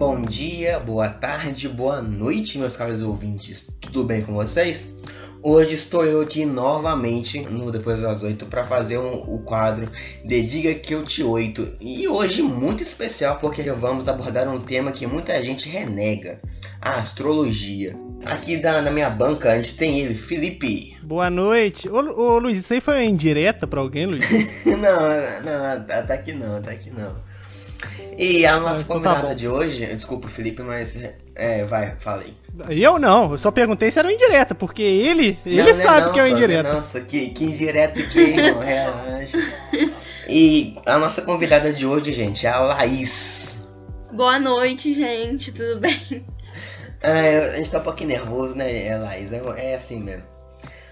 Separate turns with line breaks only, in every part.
bom dia, boa tarde, boa noite, meus caros ouvintes. Tudo bem com vocês? Hoje estou eu aqui novamente no Depois das Oito para fazer um, o quadro De Diga Que Eu Te Oito. E hoje muito especial porque vamos abordar um tema que muita gente renega: a astrologia. Aqui da, na minha banca a gente tem ele, Felipe.
Boa noite. Ô, ô Luiz, isso aí foi indireta pra alguém, Luiz?
não, não, tá, tá aqui não, tá aqui não. E a nossa então, tá convidada tá de hoje, desculpa Felipe, mas é, vai, fala aí.
Eu não, eu só perguntei se era uma indireta, porque ele, ele não, sabe não, que é uma indireta.
Nossa, que, que indireta que, irmão, relaxa. E a nossa convidada de hoje, gente, é a Laís.
Boa noite, gente, tudo bem?
É, a gente tá um pouquinho nervoso, né, Laís? É, é assim mesmo.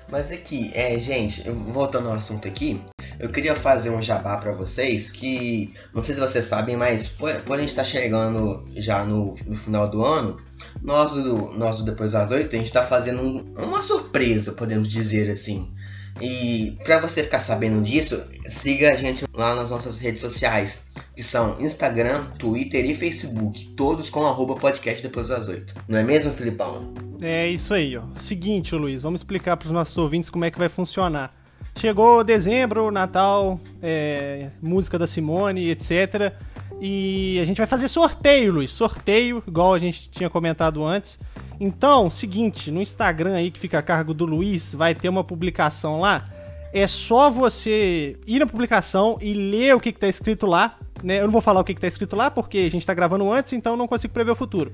Mas aqui, é, gente, voltando ao assunto aqui, eu queria fazer um jabá para vocês que, não sei se vocês sabem, mas quando a gente tá chegando já no, no final do ano, nós nós Depois das Oito, a gente tá fazendo um, uma surpresa, podemos dizer assim. E para você ficar sabendo disso, siga a gente lá nas nossas redes sociais, que são Instagram, Twitter e Facebook, todos com arroba podcast depois das oito. Não é mesmo, Filipão?
É isso aí, ó. Seguinte, Luiz, vamos explicar para os nossos ouvintes como é que vai funcionar. Chegou dezembro, Natal, é, música da Simone, etc. E a gente vai fazer sorteio, Luiz. Sorteio, igual a gente tinha comentado antes. Então, seguinte, no Instagram aí que fica a cargo do Luiz, vai ter uma publicação lá. É só você ir na publicação e ler o que, está escrito lá. Né? Eu não vou falar o que, está escrito lá porque a gente está gravando antes, então não consigo prever o futuro.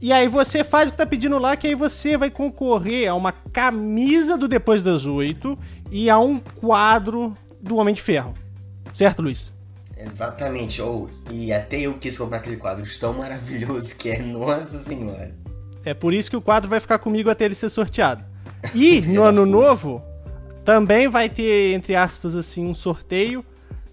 E aí você faz o que tá pedindo lá, que aí você vai concorrer a uma camisa do Depois das Oito e a um quadro do Homem de Ferro. Certo, Luiz?
Exatamente. Ou, e até eu quis comprar aquele quadro tão maravilhoso que é Nossa Senhora.
É por isso que o quadro vai ficar comigo até ele ser sorteado. E no ano novo também vai ter, entre aspas, assim, um sorteio.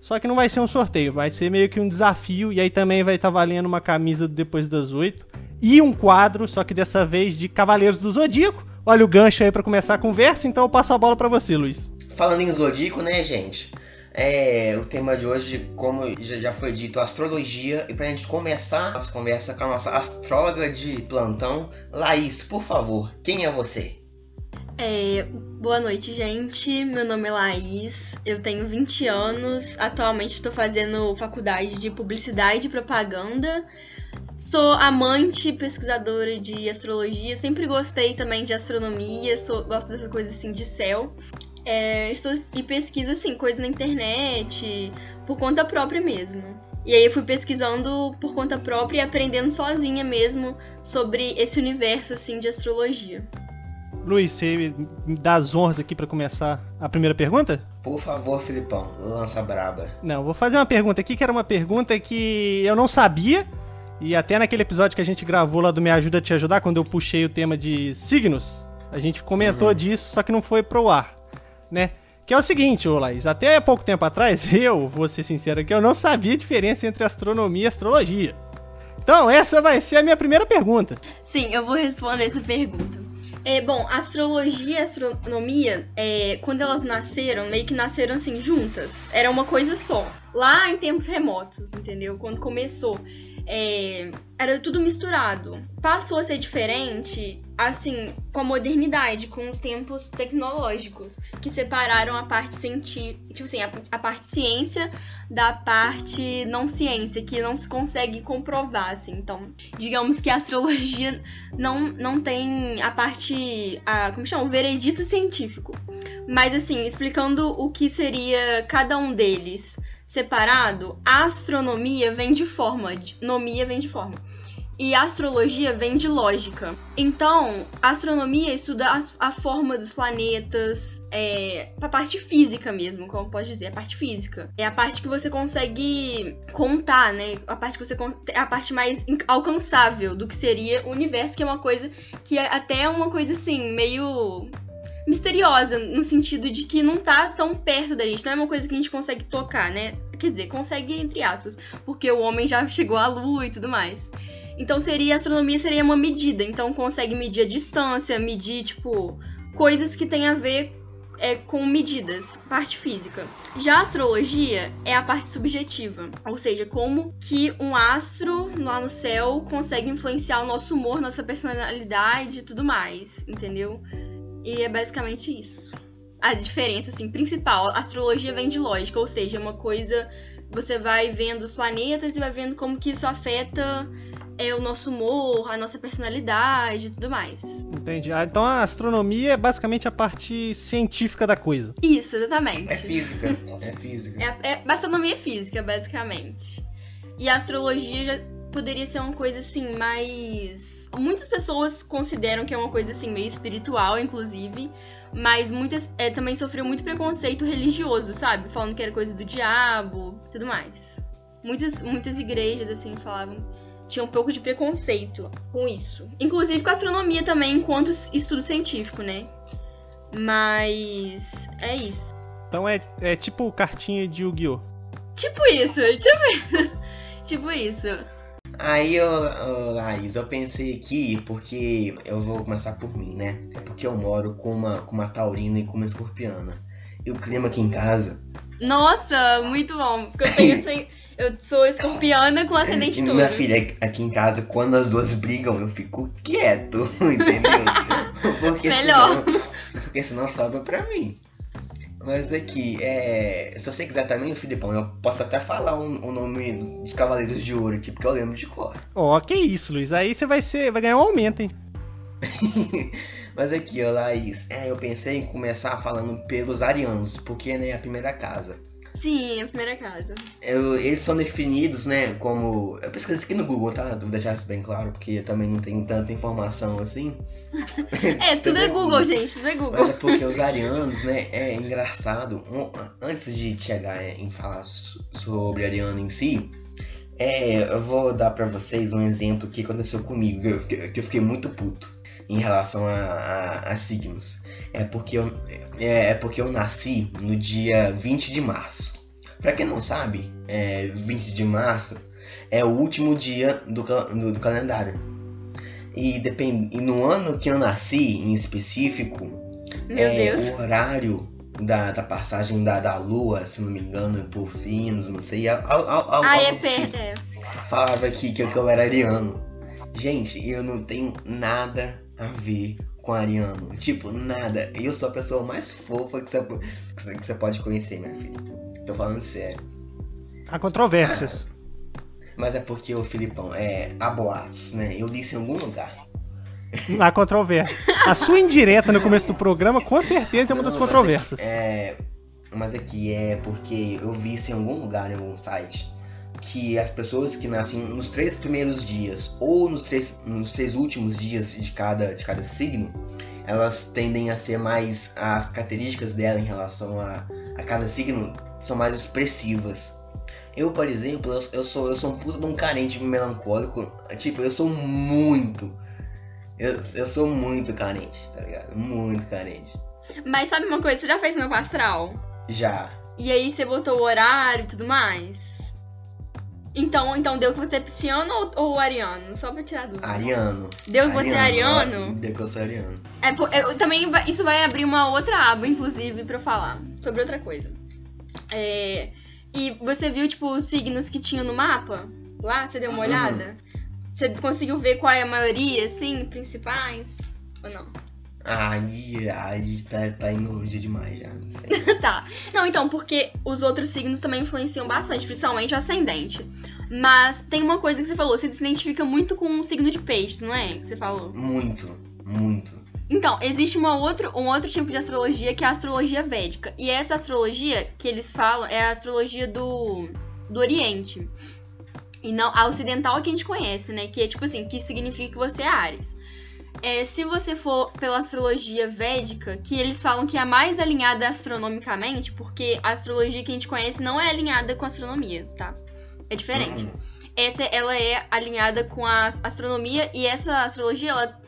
Só que não vai ser um sorteio, vai ser meio que um desafio. E aí também vai estar tá valendo uma camisa depois das oito. E um quadro, só que dessa vez de Cavaleiros do Zodíaco. Olha o gancho aí para começar a conversa, então eu passo a bola para você, Luiz.
Falando em Zodíaco, né, gente? É, o tema de hoje, como já foi dito, astrologia. E pra gente começar a nossa conversa com a nossa astróloga de plantão, Laís, por favor, quem é você?
É, boa noite, gente. Meu nome é Laís, eu tenho 20 anos. Atualmente estou fazendo faculdade de publicidade e propaganda. Sou amante, pesquisadora de astrologia, sempre gostei também de astronomia, sou, gosto dessas coisas assim de céu. É, estou, e pesquiso, assim, coisas na internet, por conta própria mesmo. E aí eu fui pesquisando por conta própria e aprendendo sozinha mesmo sobre esse universo, assim, de astrologia.
Luiz, você me dá as honras aqui para começar a primeira pergunta?
Por favor, Filipão, lança braba.
Não, vou fazer uma pergunta aqui que era uma pergunta que eu não sabia. E até naquele episódio que a gente gravou lá do Me Ajuda a Te Ajudar, quando eu puxei o tema de signos, a gente comentou uhum. disso, só que não foi pro ar né? Que é o seguinte, ô Laís, até pouco tempo atrás, eu, vou ser sincero aqui, eu não sabia a diferença entre astronomia e astrologia. Então, essa vai ser a minha primeira pergunta.
Sim, eu vou responder essa pergunta. É, bom, astrologia e astronomia, é, quando elas nasceram, meio que nasceram assim, juntas. Era uma coisa só. Lá em tempos remotos, entendeu? Quando começou é, era tudo misturado. Passou a ser diferente, assim, com a modernidade, com os tempos tecnológicos, que separaram a parte científica, tipo assim, a, a, parte ciência da parte não ciência, que não se consegue comprovar, assim. Então, digamos que a astrologia não, não tem a parte, a, como chama? O veredito científico. Mas, assim, explicando o que seria cada um deles separado, astronomia vem de forma, nomia vem de forma. E astrologia vem de lógica. Então, a astronomia estuda a, a forma dos planetas, é, a parte física mesmo, como pode dizer, a parte física. É a parte que você consegue contar, né? A parte que você é a parte mais alcançável do que seria o universo, que é uma coisa que é até uma coisa assim, meio misteriosa, no sentido de que não tá tão perto da gente, não é uma coisa que a gente consegue tocar, né? Quer dizer, consegue entre aspas, porque o homem já chegou à lua e tudo mais. Então seria a astronomia seria uma medida, então consegue medir a distância, medir tipo coisas que tem a ver é com medidas, parte física. Já a astrologia é a parte subjetiva, ou seja, como que um astro lá no céu consegue influenciar o nosso humor, nossa personalidade e tudo mais, entendeu? E é basicamente isso. A diferença, assim, principal, a astrologia vem de lógica, ou seja, é uma coisa. Você vai vendo os planetas e vai vendo como que isso afeta é o nosso humor, a nossa personalidade e tudo mais.
Entendi. Ah, então a astronomia é basicamente a parte científica da coisa.
Isso, exatamente.
É física. É física.
É, é, astronomia é física, basicamente. E a astrologia já poderia ser uma coisa assim, mais. Muitas pessoas consideram que é uma coisa assim, meio espiritual, inclusive. Mas muitas é, também sofreu muito preconceito religioso, sabe? Falando que era coisa do diabo tudo mais. Muitas, muitas igrejas, assim, falavam tinha um pouco de preconceito com isso. Inclusive com a astronomia também, enquanto estudo científico, né? Mas é isso.
Então é, é tipo cartinha de Yu-Gi-Oh!
Tipo isso, tipo, tipo isso.
Aí, eu, Laís, eu pensei aqui, porque eu vou começar por mim, né? É porque eu moro com uma, com uma taurina e com uma escorpiana. E o clima aqui em casa.
Nossa, muito bom. Porque eu. Eu sou escorpiana com ascendente touro.
Minha filha, aqui em casa, quando as duas brigam, eu fico quieto, entendeu? porque
Melhor.
Senão, porque senão sobra pra mim. Mas aqui, é, se você quiser também, Filipão, eu posso até falar o, o nome dos Cavaleiros de Ouro aqui, porque eu lembro de cor.
Ó, oh, que isso, Luiz. Aí você vai ser, vai ganhar um aumento, hein?
Mas aqui, ó, Laís, é, eu pensei em começar falando pelos arianos, porque né, é a primeira casa.
Sim, a primeira casa.
Eu, eles são definidos, né, como. Eu pesquisei aqui no Google, tá? Vou deixar isso bem claro, porque eu também não tenho tanta informação assim.
é, tudo é Google, gente, tudo é Google.
Mas é porque os arianos, né, é engraçado. Antes de chegar em falar sobre ariano em si, é, eu vou dar para vocês um exemplo que aconteceu comigo, que eu, que eu fiquei muito puto em relação a, a, a signos. É porque, eu, é, é, porque eu nasci no dia 20 de março. Para quem não sabe, é, 20 de março é o último dia do, do, do calendário. E, depend, e no ano que eu nasci, em específico,
Meu
é,
Deus.
o horário da, da passagem da, da lua, se não me engano, por fins, não sei. Al, al,
ah, é
tipo. Falava aqui que, que eu era ariano. Gente, eu não tenho nada a ver com ariano. Tipo, nada. Eu sou a pessoa mais fofa que você, que você pode conhecer, minha filha. Tô falando sério.
Há controvérsias.
Mas é porque o Filipão é há boatos, né? Eu li isso em algum lugar.
Há controvérsia. A sua indireta no começo do programa, com certeza, é uma das
Não, mas
controvérsias.
É, mas aqui é porque eu vi isso em algum lugar, em algum site, que as pessoas que nascem nos três primeiros dias ou nos três, nos três últimos dias de cada, de cada signo, elas tendem a ser mais. As características dela em relação a, a cada signo são mais expressivas. Eu, por exemplo, eu, eu sou, eu sou um puta de um carente melancólico. Tipo, eu sou muito. Eu, eu sou muito carente, tá ligado? Muito carente.
Mas sabe uma coisa? Você já fez meu astral?
Já.
E aí você botou o horário e tudo mais? Então, então deu que você é pisciano ou, ou ariano? Só pra tirar dúvida.
Ariano.
Deu que você é
Ariano,
ariano?
Deu que eu sou ariano.
É, eu, também isso vai abrir uma outra aba, inclusive, pra eu falar sobre outra coisa. É, e você viu, tipo, os signos que tinham no mapa? Lá, você deu uma
Uhum.
olhada? Você conseguiu ver qual é a maioria, assim, principais? Ou não?
Aí, aí tá, tá indo longe demais já, não sei.
tá. Não, então, porque os outros signos também influenciam bastante, principalmente o ascendente. Mas tem uma coisa que você falou, você se identifica muito com o signo de peixes, não é? Que você falou.
Muito, muito.
Então, existe uma outro, um outro tipo de astrologia que é a astrologia védica. E essa astrologia que eles falam é a astrologia do, do Oriente. E não a ocidental que a gente conhece, né? Que é tipo assim, que significa que você é Ares. É, se você for pela astrologia védica, que eles falam que é a mais alinhada astronomicamente, porque a astrologia que a gente conhece não é alinhada com a astronomia, tá? É diferente.
Uhum.
Essa ela é alinhada com a astronomia e essa astrologia ela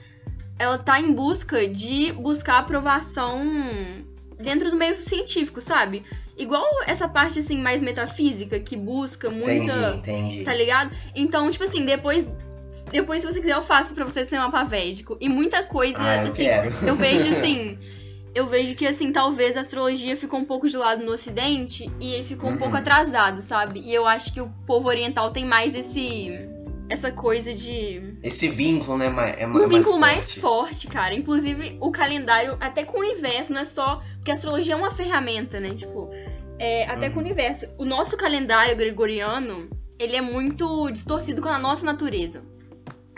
ela tá em busca de buscar aprovação dentro do meio científico, sabe? Igual essa parte assim mais metafísica que busca muita,
Entendi, entendi.
tá ligado? Então, tipo assim, depois depois se você quiser eu faço pra você ser um mapa védico e muita coisa
Ah, eu
assim,
quero.
eu vejo assim, eu vejo que, assim, talvez a astrologia ficou um pouco de lado no ocidente e ele ficou um pouco atrasado, sabe? E eu acho que o povo oriental tem mais esse... Essa coisa de.
Esse vínculo, né? É,
um é vínculo mais, mais forte, cara. Inclusive, o calendário, até com o universo, não é só. Porque a astrologia é uma ferramenta, né? Tipo, é, até uhum. com o universo. O nosso calendário gregoriano, ele é muito distorcido com a nossa natureza.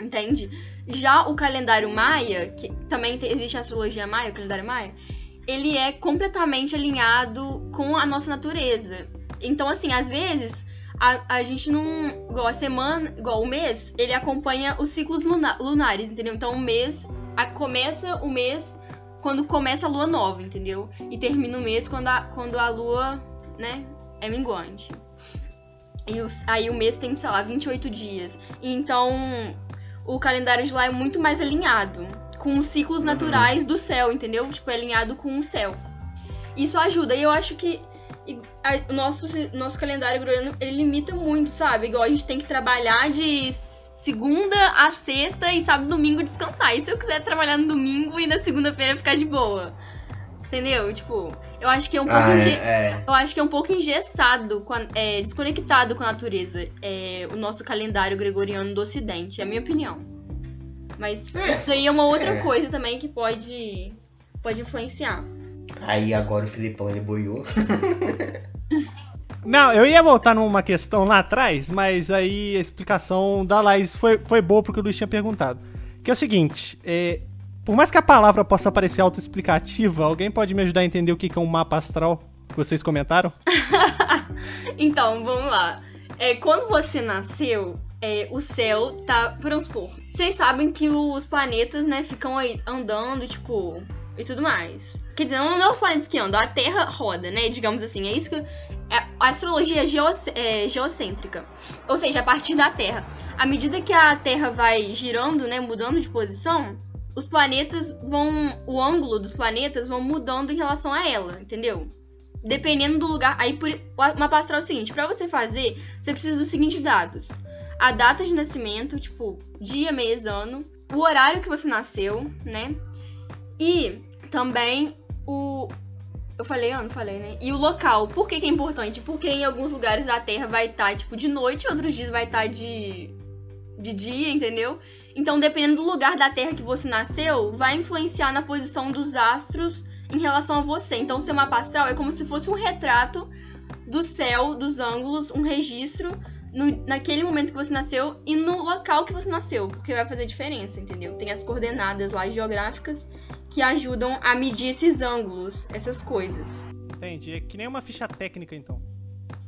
Entende? Já o calendário maia, que também existe a astrologia maia, o calendário maia, ele é completamente alinhado com a nossa natureza. Então, assim, às vezes, a, a gente não. Igual a semana, igual o mês, ele acompanha os ciclos luna, lunares, entendeu? Então, o mês. A, começa o mês quando começa a lua nova, entendeu? E termina o mês quando a, quando a lua, né, é minguante. E os, aí o mês tem, sei lá, 28 dias. Então o calendário de lá é muito mais alinhado com os ciclos naturais do céu, entendeu? Tipo, é alinhado com o céu. Isso ajuda. E eu acho que o nosso, nosso calendário gregoriano, ele limita muito, sabe? Igual a gente tem que trabalhar de segunda a sexta e sábado e domingo descansar. E se eu quiser trabalhar no domingo e na segunda-feira ficar de boa? Entendeu? Tipo, eu acho que é um pouco, ah, é, é. Eu acho que é um pouco engessado, a, é, desconectado com a natureza, é, o nosso calendário gregoriano do Ocidente, é a minha opinião. Mas é, isso daí é uma outra é. coisa também que pode, pode influenciar.
Aí agora o Filipão ele boiou.
Não, eu ia voltar numa questão lá atrás, mas aí a explicação da Laís foi, foi boa porque o Luiz tinha perguntado. Que é o seguinte, é, por mais que a palavra possa parecer autoexplicativa, alguém pode me ajudar a entender o que é um mapa astral que vocês comentaram?
então, vamos lá. É, quando você nasceu, é, o céu tá. Vamos supor. Vocês sabem que os planetas, né, ficam aí andando, tipo. E tudo mais. Quer dizer, não é os planetas que andam, a Terra roda, né? Digamos assim. É isso que. É, a astrologia é, é geocêntrica. Ou seja, a partir da Terra. À medida que a Terra vai girando, né? Mudando de posição, os planetas vão. O ângulo dos planetas vão mudando em relação a ela, entendeu? Dependendo do lugar. Aí, por, uma astral é o seguinte: para você fazer, você precisa dos seguintes dados: a data de nascimento, tipo, dia, mês, ano, o horário que você nasceu, né? E também o. Eu falei ano, falei, né? E o local. Por que, que é importante? Porque em alguns lugares a Terra vai estar, tá, tipo, de noite, outros dias vai estar tá de. de dia, entendeu? Então, dependendo do lugar da Terra que você nasceu, vai influenciar na posição dos astros em relação a você. Então, seu mapa astral é como se fosse um retrato do céu, dos ângulos, um registro no, naquele momento que você nasceu e no local que você nasceu, porque vai fazer diferença, entendeu? Tem as coordenadas lá geográficas que ajudam a medir esses ângulos, essas coisas.
Entendi. É que nem uma ficha técnica, então.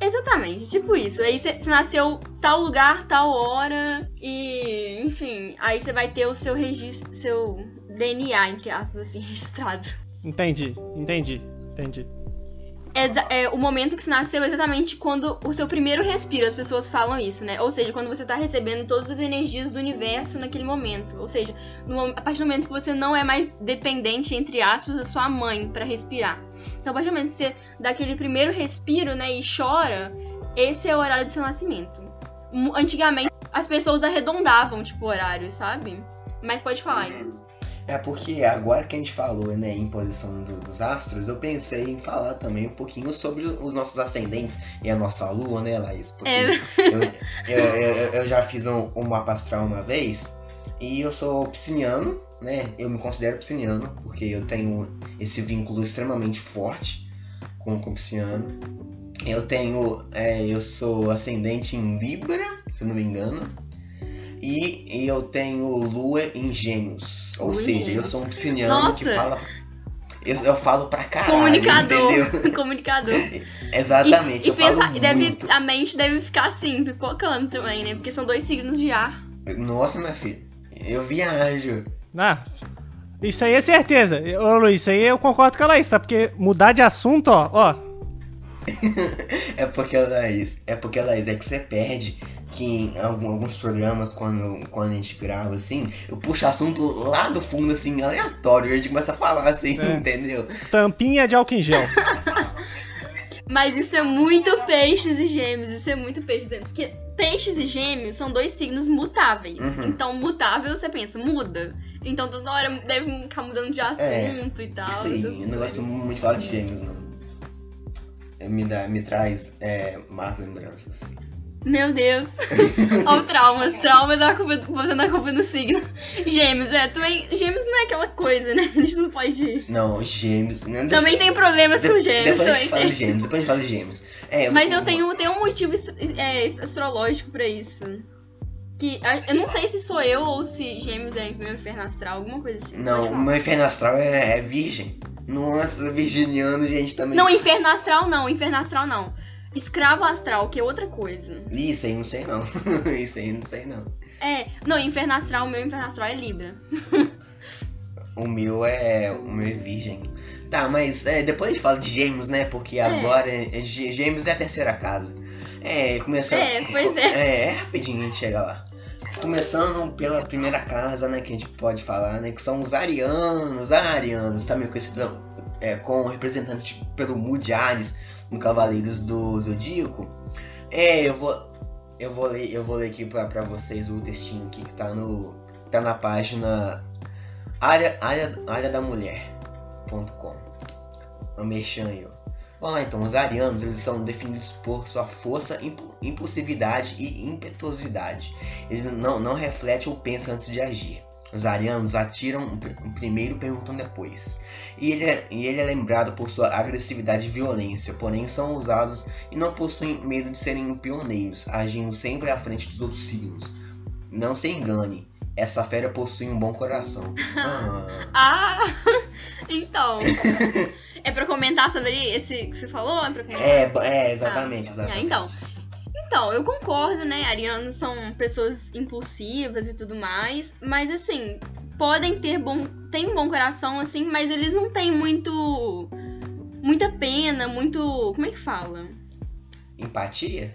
Exatamente, tipo isso. Aí você nasceu tal lugar, tal hora, e enfim, aí você vai ter o seu registro, seu DNA, entre aspas, assim, registrado.
Entendi, entendi, entendi
é, o momento que você nasceu é exatamente quando o seu primeiro respiro, as pessoas falam isso, né? Ou seja, quando você tá recebendo todas as energias do universo naquele momento. Ou seja, no, a partir do momento que você não é mais dependente, entre aspas, da sua mãe para respirar. Então, a partir do momento que você dá aquele primeiro respiro, né, e chora, esse é o horário do seu nascimento. Antigamente, as pessoas arredondavam, tipo, o horário, sabe? Mas pode falar, hein?
É porque agora que a gente falou, né, em posição do, dos astros, eu pensei em falar também um pouquinho sobre os nossos ascendentes e a nossa lua, né, Laís? Porque é. eu, eu, eu, eu, já fiz um, um mapa astral uma vez e eu sou pisciniano, né? Eu me considero pisciniano porque eu tenho esse vínculo extremamente forte com o pisciano. Eu tenho, é, eu sou ascendente em Libra, se eu não me engano. E eu tenho lua em gêmeos. Ou seja, eu sou um pisciniano Nossa. que fala. Eu, eu falo pra caralho.
Comunicador.
Entendeu?
Comunicador.
Exatamente.
E, e pensa, deve, a mente deve ficar assim, pipocando também, né? Porque são dois signos de ar.
Nossa, minha filha. Eu viajo.
Ah, isso aí é certeza. Ô Luiz, isso aí eu concordo com a Laís, tá? Porque mudar de assunto, ó, ó.
é porque a Laís, é porque a Laís é que você perde que em alguns programas, quando, quando a gente grava, assim, eu puxo assunto lá do fundo, assim, aleatório, e a gente começa a falar, assim, é. entendeu?
Tampinha de álcool em gel.
Mas isso é muito peixes e gêmeos, isso é muito peixes. Porque peixes e gêmeos são dois signos mutáveis.
Uhum.
Então, mutável, você pensa, muda. Então, toda hora deve ficar mudando de assunto e tal.
Isso aí,
essas
eu não gosto muito de falar de gêmeos, não. É, Me, dá, me traz é, más lembranças.
Meu Deus. Olha o traumas. Traumas é a culpa, você não é culpa do signo. Gêmeos, é, também. Gêmeos não é aquela coisa, né? A gente não pode.
Não, gêmeos. Não,
Também tem problemas
de-
com gêmeos,
Depois a
também
gente fala de gêmeos, depois a gente fala de gêmeos. É,
Mas eu tenho, tenho um motivo é, astrológico pra isso. Que a- eu não sei se sou eu ou se gêmeos é meu inferno astral, alguma coisa assim.
Não, o meu inferno astral é, é virgem. Nossa, virginiano, gente, também.
Não, inferno astral não, inferno astral não. Escravo astral, que é outra coisa.
Isso aí não sei não. Isso aí não sei não.
É, não, inferno astral, o meu inferno astral é Libra.
O meu é. O meu é virgem. Tá, mas é, depois a gente fala de gêmeos, né? Porque agora é, gê- gêmeos é a terceira casa. É, começando.
É, pois é.
É, é rapidinho a gente chega lá. Começando pela primeira casa, né? Que a gente pode falar, né? Que são os arianos. Arianos, também conhecido é, com representante pelo Mood Ares no Cavaleiros do Zodíaco. É, eu vou. Eu vou ler, eu vou ler aqui pra vocês o textinho aqui que tá no. tá na página área, área, área da mulher.com. O merchan aí, ó. Vamos lá então, os arianos eles são definidos por sua força, impu- impulsividade e impetuosidade. Ele não, não reflete ou pensa antes de agir. Os arianos atiram primeiro perguntam depois. E ele, é, e ele é lembrado por sua agressividade e violência, porém são ousados e não possuem medo de serem pioneiros, agindo sempre à frente dos outros signos. Não se engane, essa fera possui um bom coração. Ah.
Ah, então. é pra comentar sobre esse que você falou? É pra comentar?
É, é, exatamente,
Ah,
exatamente.
então. Então, eu concordo, né? Arianos são pessoas impulsivas e tudo mais. Mas assim, podem ter bom. Tem um bom coração, assim, mas eles não têm muito. Muita pena, muito. Como é que fala?
Empatia?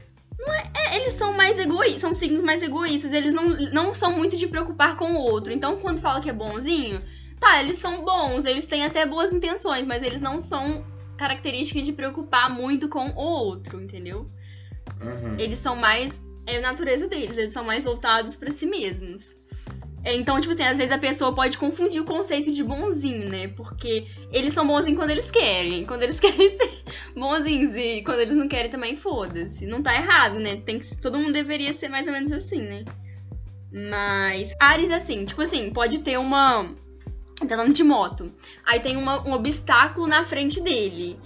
É, eles são mais egoístas, são signos mais egoístas, eles não, não são muito de preocupar com o outro. Então, quando fala que é bonzinho, tá, eles são bons, eles têm até boas intenções, mas eles não são características de preocupar muito com o outro, entendeu?
Uhum.
Eles são mais. É a natureza deles, eles são mais voltados pra si mesmos. É, Então, tipo assim, às vezes a pessoa pode confundir o conceito de bonzinho, né? Porque eles são bonzinhos quando eles querem. Quando eles querem ser bonzinhos e quando eles não querem também, foda-se. Não tá errado, né? Tem que, todo mundo deveria ser mais ou menos assim, né? Mas Ares assim, tipo assim, pode ter uma. Tá andando de moto. Aí tem uma- um obstáculo na frente dele.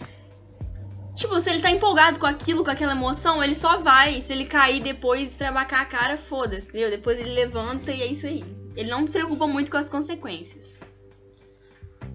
Tipo, se ele tá empolgado com aquilo, com aquela emoção, ele só vai. Se ele cair depois e trabacar a cara, foda-se, entendeu? Depois ele levanta e é isso aí. Ele não se preocupa muito com as consequências.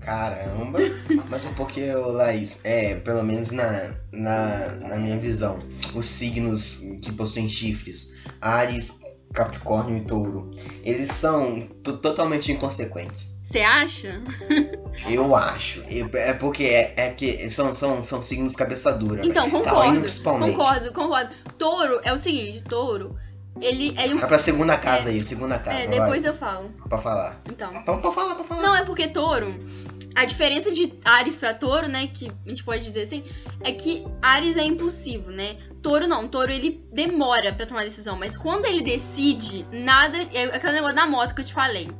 Caramba. Mas porque, ô, Laís, é, pelo menos na, na, na minha visão, os signos que possuem chifres, Ares, Capricórnio e Touro, eles são to- totalmente inconsequentes.
Você acha?
Eu acho. Eu- É porque é, é que são, são, são signos cabeça dura.
Então,
velho.
concordo.
Principalmente.
Concordo, concordo. Touro é o seguinte, touro, ele é um.
Vai pra segunda casa aí, segunda casa.
É,
vai,
depois eu falo.
Pra falar.
Então.
Pra, pra falar, pra falar.
Não, é porque touro. A diferença de Ares pra touro, né? Que a gente pode dizer assim, é que Ares é impulsivo, né? Touro não. Touro ele demora pra tomar decisão. Mas quando ele decide, nada. É aquele negócio da moto que eu te falei.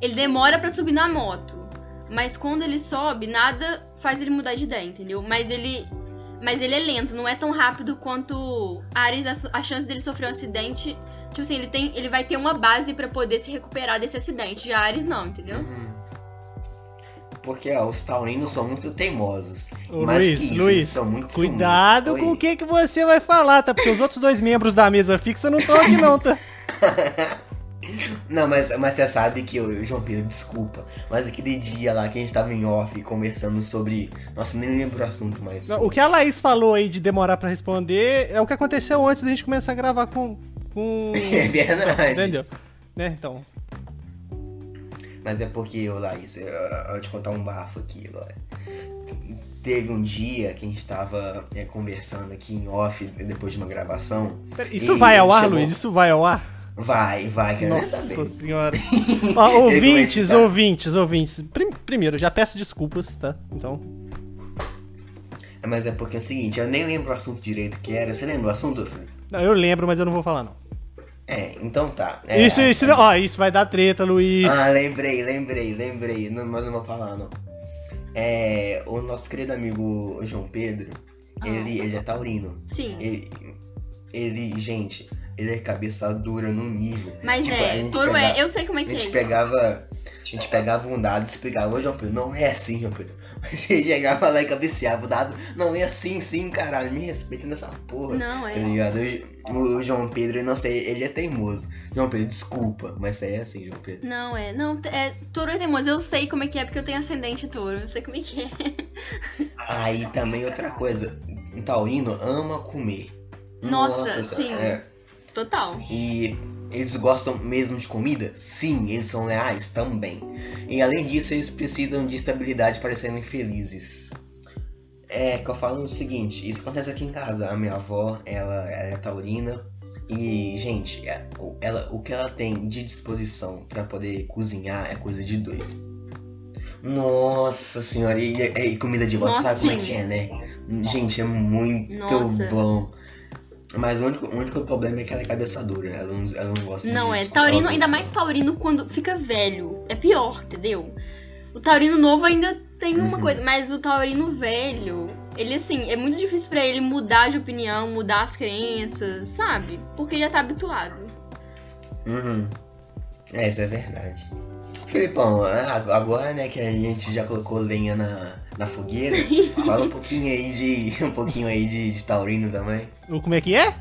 Ele demora pra subir na moto. Mas quando ele sobe, nada faz ele mudar de ideia, entendeu? Mas ele. Mas ele é lento, não é tão rápido quanto Ares, a, a chance dele sofrer um acidente. Tipo assim, ele, tem, ele vai ter uma base pra poder se recuperar desse acidente. Já Ares não, entendeu?
Uhum. Porque ó, os taurinos são muito teimosos.
Ô,
Mais
Luiz,
que isso,
Luiz,
são muito
cuidado
ciumentos.
com o que, que você vai falar, tá? Porque os outros dois membros da mesa fixa não estão aqui, não, tá?
Não, mas, mas você sabe que, ô, João Pedro, desculpa. Mas aquele dia lá que a gente tava em off conversando sobre. Nossa, nem lembro o assunto mais.
O que a Laís falou aí de demorar pra responder é o que aconteceu antes da gente começar a gravar com. com...
É verdade.
Entendeu? Né? Então.
Mas é porque, ô Laís, eu, eu te contar um bafo aqui agora. Teve um dia que a gente tava é, conversando aqui em off, depois de uma gravação.
Pera, Isso vai ao ar,
chamou-
Luiz? Isso vai ao ar?
Vai, vai, quero
Nossa
saber.
senhora. Ó, ouvintes,
tá?
ouvintes, ouvintes. Prim- primeiro, já peço desculpas, tá? Então.
Mas é porque é o seguinte, eu nem lembro o assunto direito que era. Você lembra o assunto?
Não, eu lembro, mas eu não vou falar, não.
É, então tá. É,
isso, isso,
a-
ó, isso vai dar treta, Luiz.
Ah, lembrei, lembrei, lembrei. Não, mas não vou falar, não. É, o nosso querido amigo João Pedro,
Ah.
ele, ele é taurino.
Sim.
Ele, ele, gente, ele é cabeça dura no nível.
Mas
Tipo, a
é, touro
pega-
é. Eu sei como é
A
que é.
gente
isso.
pegava. A gente pegava um dado e explicava, ô João Pedro, não é assim, João Pedro. Ele chegava lá e cabeceava o dado, não é assim, sim, caralho, me respeita nessa porra.
Não, é.
Tá ligado? O, o João Pedro, eu não sei, ele é teimoso. João Pedro, desculpa, mas é assim, João Pedro.
Não, é. Não, é. Touro é teimoso. Eu sei como é que é, porque eu tenho ascendente touro. Eu sei como é que é.
Aí também outra coisa, um taurino ama comer.
Nossa,
Nossa,
sim.
é.
Total.
E eles gostam mesmo de comida? Sim, eles são leais também. E além disso, eles precisam de estabilidade para serem felizes. É que eu falo o seguinte, isso acontece aqui em casa. A minha avó, ela, ela é taurina. E, gente, é- o- ela, o que ela tem de disposição para poder cozinhar é coisa de doido. Nossa senhora, e, e- comida de vó, sabe como é que é, né? Gente, é muito
Nossa.
bom. Mas o único, o único problema é que ela é cabeça dura. Ela não, ela não gosta
Não é. Taurino, ainda mais taurino quando fica velho. É pior, entendeu? O taurino novo ainda tem uma
Uhum.
coisa, mas o taurino velho, ele assim, é muito difícil pra ele mudar de opinião, mudar as crenças, sabe? Porque já tá habituado.
Uhum. É, isso é verdade. Felipão, agora né, que a gente já colocou lenha na, na fogueira, fala um pouquinho aí de. um pouquinho aí de, de taurino também.
Como é que é?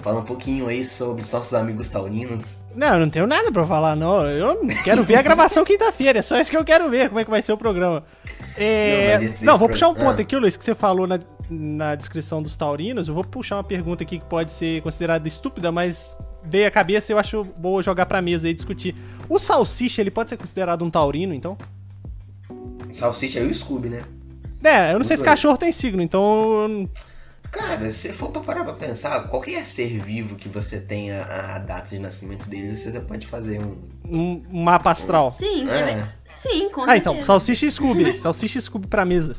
Fala um pouquinho aí sobre os nossos amigos taurinos.
Não, eu não tenho nada pra falar, não. Eu quero ver a gravação quinta-feira. É só isso que eu quero ver, como é que vai ser o programa. É...
Não,
Não, vou
esse
puxar um ponto aqui, Luiz, que você falou na, na descrição dos taurinos. Eu vou puxar uma pergunta aqui que pode ser considerada estúpida, mas veio à cabeça e eu acho boa jogar pra mesa e discutir. O salsicha, ele pode ser considerado um taurino, então?
Salsicha é o Scooby, né?
É, eu não sei
Os
se
dois.
cachorro tem signo, então...
Cara, se for pra parar pra pensar, qualquer ser vivo que você tenha a, a data de nascimento deles, você pode fazer um.
Um um mapa astral.
Sim,
É.
deve- sim, com
Ah, então,
certeza.
salsicha e Scooby. Salsicha e Scooby pra mesa.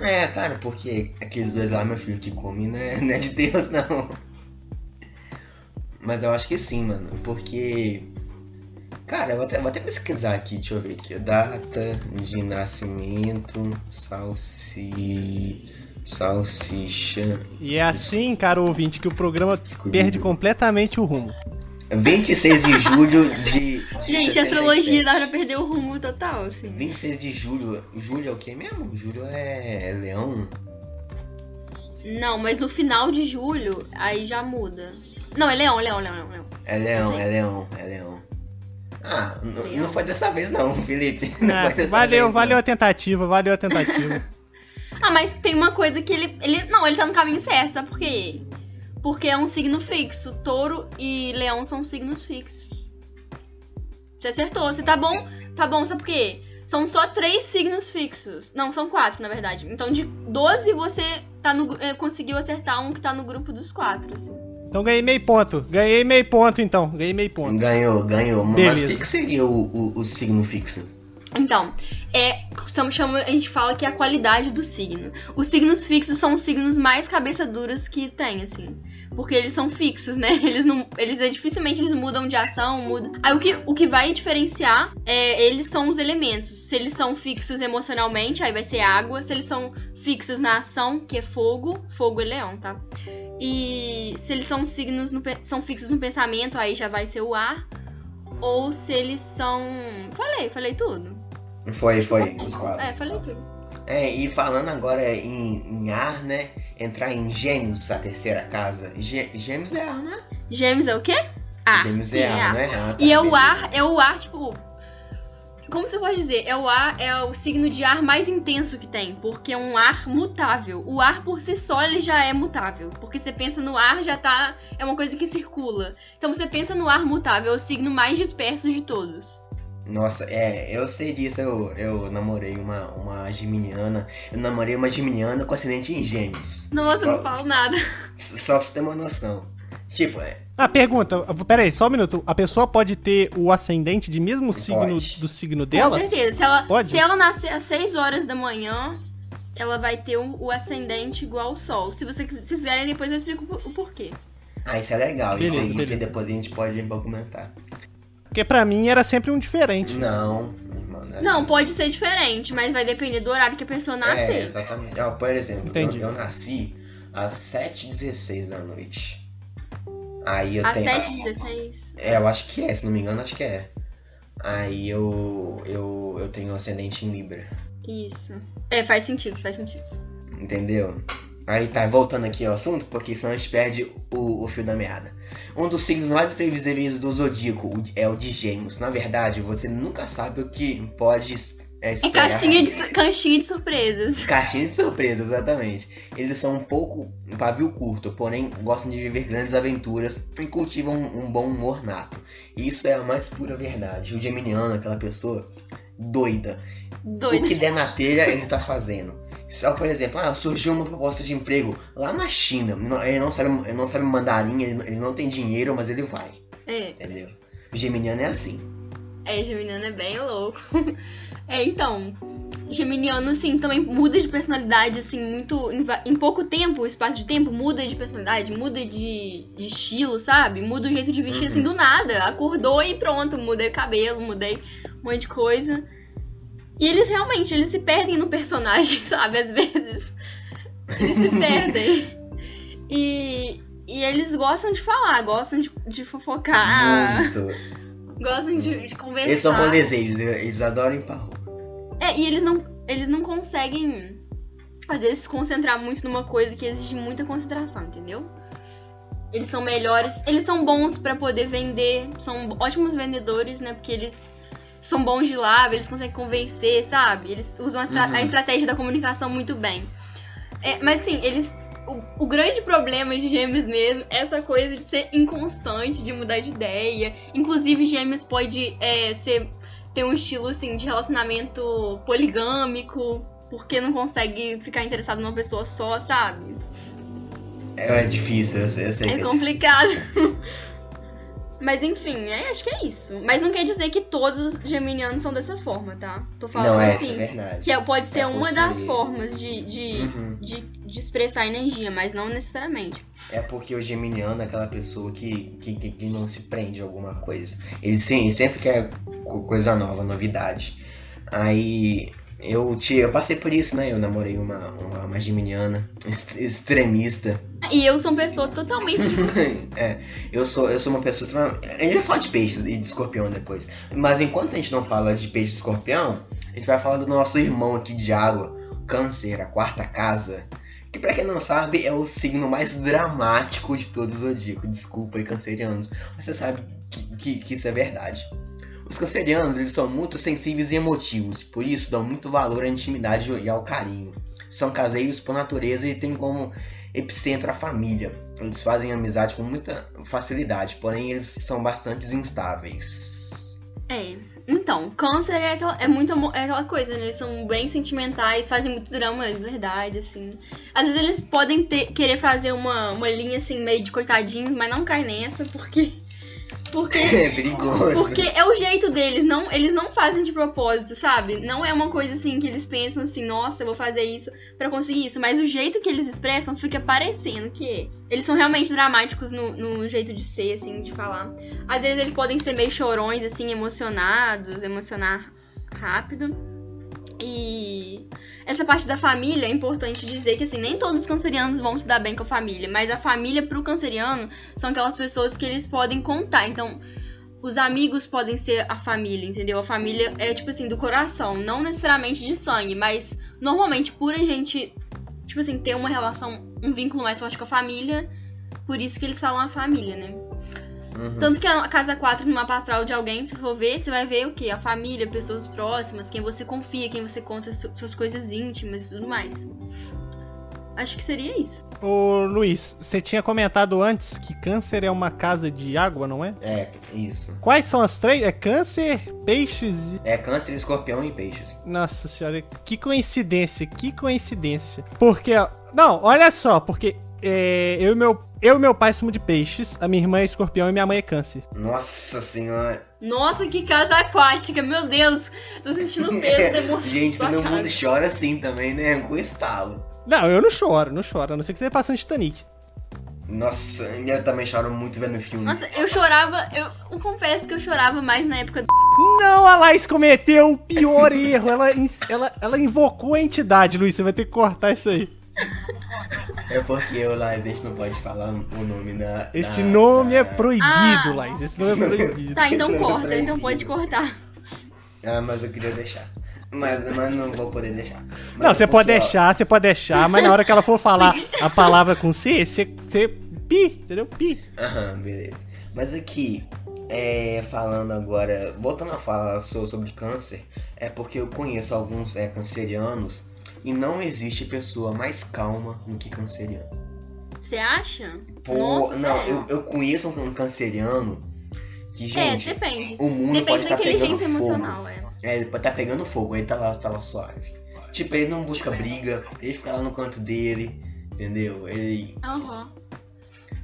É, cara, porque aqueles dois lá, meu filho, que come, né? Não é de Deus, não. Mas eu acho que sim, mano. Porque. Cara, eu vou até, vou até pesquisar aqui, deixa eu ver aqui. Data de nascimento, salsi... salsicha.
E é assim, cara ouvinte, que o programa perde completamente o rumo.
26 de julho de. de
Gente,
67.
a astrologia dá pra perder o rumo total, assim.
26 de julho. Julho é o que mesmo? Julho é leão?
Não, mas no final de julho, aí já muda. Não, é leão, leão, leão, leão.
É leão,
Sim.
é leão, é leão. Ah, não foi dessa vez não, Felipe. Não
Ah,
foi dessa
valeu,
vez,
valeu
não.
a tentativa, valeu a tentativa.
Ah, mas tem uma coisa que ele, ele. Não, ele tá no caminho certo, sabe por quê? Porque é um signo fixo. Touro e leão são signos fixos. Você acertou, você tá bom? Tá bom, sabe por quê? São só três signos fixos. Não, são quatro, na verdade. Então, de 12, você tá no, eh, conseguiu acertar um que tá no grupo dos quatro, assim.
Então ganhei meio ponto. Ganhei meio ponto, então. Ganhei meio ponto.
Ganhou, ganhou. Mas
Beleza.
o que, que seria o, o, o signo fixo?
Então, é, a gente fala que é a qualidade do signo. Os signos fixos são os signos mais cabeça duras que tem, assim. Porque eles são fixos, né? Eles não. Eles é, dificilmente eles mudam de ação, mudam. Aí o que, o que vai diferenciar é eles são os elementos. Se eles são fixos emocionalmente, aí vai ser água. Se eles são fixos na ação, que é fogo, fogo é leão, tá? E se eles são signos no são fixos no pensamento, aí já vai ser o ar. Ou se eles são. Falei, falei tudo.
Foi, foi, os quatro.
É, falei tudo.
É, e falando agora em, em ar, né? Entrar em gêmeos, a terceira casa. Gê- gêmeos é ar, né?
Gêmeos é o quê? Ar.
gêmeos
sim,
é ar, né? Ah, tá,
E é o ar, é o ar, tipo. Como você pode dizer? É o ar, é o signo de ar mais intenso que tem, porque é um ar mutável. O ar por si só ele já é mutável, porque você pensa no ar já tá, é uma coisa que circula. Então você pensa no ar mutável, é o signo mais disperso de todos.
Nossa, é, eu sei disso, eu, eu namorei uma, uma geminiana. Eu namorei uma geminiana com acidente em gêmeos.
Nossa, eu
Só-
não falo nada.
Só pra você ter uma noção. Tipo, é,
Ah, pergunta. Pera aí, só um minuto. A pessoa pode ter o ascendente de mesmo signo
Pode.
do signo
Com
dela?
certeza. Se ela,
Pode?
se ela nascer às 6 horas da manhã, ela vai ter o, o ascendente igual ao Sol. Se você, se vocês quiserem, depois eu explico o, porquê.
Ah, isso é legal.
Beleza,
isso, aí, isso aí
beleza.
depois a gente pode documentar.
Porque pra mim era sempre um diferente.
Não, mano. é
Não,
assim.
pode ser diferente, mas vai depender do horário que a pessoa
É,
nascer.
exatamente. Ó, por exemplo, eu,
Entendi.
eu nasci às 7h16 da noite. Aí eu
Às
tenho.
7h16.
É, eu acho que é, se não me engano, acho que é. Aí eu. Eu, eu tenho ascendente em Libra.
Isso. É, faz sentido, faz sentido.
Entendeu? Aí tá, voltando aqui ao assunto, porque senão a gente perde o, o fio da meada. Um dos signos mais previsíveis do zodíaco o- é o de gêmeos. Na verdade, você nunca sabe o que pode é,
É
esperar.
caixinha de, caixinha de surpresas.
Caixinha de surpresa, exatamente. Eles são um pouco pavio curto, porém gostam de viver grandes aventuras e cultivam um bom humor nato. Isso é a mais pura verdade. O geminiano é aquela pessoa doida. O
Doido.
que der na telha, ele tá fazendo. Só, por exemplo, ah, surgiu uma proposta de emprego lá na China. Ele não sabe, ele não sabe mandarim, ele não- ele não tem dinheiro, mas ele vai.
É,
Entendeu? Geminiano é assim.
é, Geminiano é bem louco. É, então. Geminiano, assim, também muda de personalidade, assim, muito. Em, em pouco tempo, espaço de tempo, muda de personalidade, muda de, de estilo, sabe? Muda o jeito de vestir,
Uhum.
assim, do nada. Acordou e pronto, mudei o cabelo, mudei um monte de coisa. E eles realmente, eles se perdem no personagem, sabe? Às vezes. Eles se perdem. E, e eles gostam de falar, gostam de, de fofocar,
Muito.
gostam de, de conversar.
Eles são rolezeiros, eles adoram rua.
É, e eles não, eles não conseguem, às vezes, se concentrar muito numa coisa que exige muita concentração, entendeu? Eles são melhores, eles são bons pra poder vender, são ótimos vendedores, né? Porque eles são bons de lábio, eles conseguem convencer, sabe? Eles usam a, estra-
Uhum.
a estratégia da comunicação muito bem. É, mas assim, eles. O, o grande problema de gêmeos mesmo é essa coisa de ser inconstante, de mudar de ideia. Inclusive, gêmeos pode é, ser ter um estilo assim de relacionamento poligâmico, porque não consegue ficar interessado numa pessoa só, sabe?
É, é difícil, eu sei, eu sei
É complicado. Mas enfim, é, acho que é isso. Mas não quer dizer que todos os geminianos são dessa forma, tá? Tô falando
Não, é,
assim.
é verdade.
Que é- pode ser
É
uma das formas de, de,
Uhum.
de, de expressar energia, mas não necessariamente.
É porque o geminiano é aquela pessoa que, que, que- que não se prende a alguma coisa. Ele, sim, sempre quer co- coisa nova, novidade. Aí eu, te, eu passei por isso, né? Eu namorei uma, uma, uma geminiana ex- extremista.
E eu sou uma pessoa totalmente.
é, eu sou, eu sou uma pessoa. A gente vai falar de peixes e de escorpião depois. Mas enquanto a gente não fala de peixe e escorpião, a gente vai falar do nosso irmão aqui de água, Câncer, a quarta casa. Que pra quem não sabe, é o signo mais dramático de todo o zodíaco. Desculpa aí, cancerianos. Mas você sabe que, que, que isso é verdade. Os cancerianos, eles são muito sensíveis e emotivos, por isso dão muito valor à intimidade e ao carinho. São caseiros por natureza e têm como epicentro a família. Eles fazem amizade com muita facilidade, porém eles são bastante instáveis.
É. Então, câncer é, aquela, é muito é aquela coisa, né? Eles são bem sentimentais, fazem muito drama, é verdade, assim. Às vezes eles podem ter- querer fazer uma, uma linha assim, meio de coitadinhos, mas não cai nessa, porque. Porque
É perigoso.
Porque é o jeito deles, não, eles não fazem de propósito, sabe? Não é uma coisa assim que eles pensam assim, nossa, eu vou fazer isso pra conseguir isso. Mas o jeito que eles expressam fica parecendo que. Eles são realmente dramáticos no, no jeito de ser, assim, de falar. Às vezes eles podem ser meio chorões, assim, emocionados, emocionar rápido. E essa parte da família é importante dizer que assim, nem todos os cancerianos vão se dar bem com a família, mas a família pro canceriano são aquelas pessoas que eles podem contar. Então, os amigos podem ser a família, entendeu? A família é tipo assim, do coração, não necessariamente de sangue, mas normalmente por a gente, tipo assim, ter uma relação, um vínculo mais forte com a família, por isso que eles falam a família, né?
Uhum.
Tanto que a casa 4 numa astral de alguém, se for ver, você vai ver o quê? A família, pessoas próximas, quem você confia, quem você conta su- suas coisas íntimas e tudo mais. Acho que seria isso.
Ô Luiz, você tinha comentado antes que câncer é uma casa de água, não é?
É, isso.
Quais são as três? É câncer, peixes e.
É câncer, escorpião e peixes.
Nossa senhora, que coincidência, que coincidência. Porque, ó, não, olha só, porque é, eu, e meu, eu e meu pai somos de peixes, a minha irmã é escorpião e minha mãe é câncer.
Nossa senhora.
Nossa, que casa aquática, meu Deus. Tô sentindo o peso da emoção.
Gente, todo mundo chora assim também, né? Com estalo.
Não, eu não choro, não choro, a não ser que você passando Titanic.
Nossa, eu também choro muito vendo filme.
Nossa, eu chorava, eu, eu confesso que eu chorava mais na época do...
Não, a Laís cometeu o pior erro. Ela, ela, ela invocou a entidade, Luiz. Você vai ter que cortar isso aí.
É porque eu lá, a gente não pode falar o nome da.
Esse
da-
nome
da-
é proibido,
Ah.
Laís. Esse nome é proibido.
Tá, então
Não,
corta, então
proibido.
pode cortar.
Ah, mas eu queria deixar. Mas, mas não vou poder deixar. Mas
Não,
é
você pode deixar, você pode deixar, mas na hora que ela for falar a palavra com C, você, você pi, entendeu? Pi.
Aham, beleza. Mas aqui, é, falando agora, voltando a falar so- sobre câncer, é porque eu conheço alguns é, cancerianos e não existe pessoa mais calma do que canceriano.
Você acha?
Pô,
Nossa,
não,
sério?
eu, eu conheço um canceriano que, gente,
é, depende.
o mundo
Depende
pode
da
pegando
inteligência
fogo.
emocional, é.
É, ele pode tá pegando fogo, ele tá lá, tá lá suave. Tipo, ele não busca briga, ele fica lá no canto dele, entendeu? Ele.
Aham.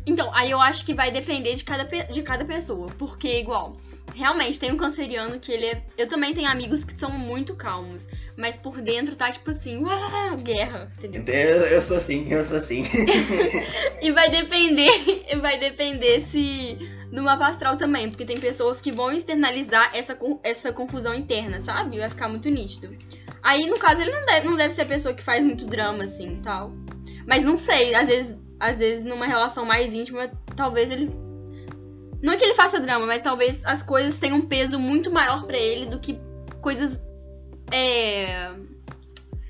Então, aí eu acho que vai depender de cada, de cada pessoa. Porque, igual, realmente tem um canceriano que ele é. Eu também tenho amigos que são muito calmos. Mas por dentro tá tipo assim, uau, guerra, entendeu?
Eu, eu sou assim, eu sou assim.
E vai depender, vai depender se no mapa astral também, porque tem pessoas que vão externalizar essa, essa confusão interna, sabe? Vai ficar muito nítido. Aí, no caso, ele não deve, não deve ser a pessoa que faz muito drama, assim, tal. Mas não sei, às vezes, às vezes numa relação mais íntima, talvez ele. Não é que ele faça drama, mas talvez as coisas tenham um peso muito maior pra ele do que coisas. É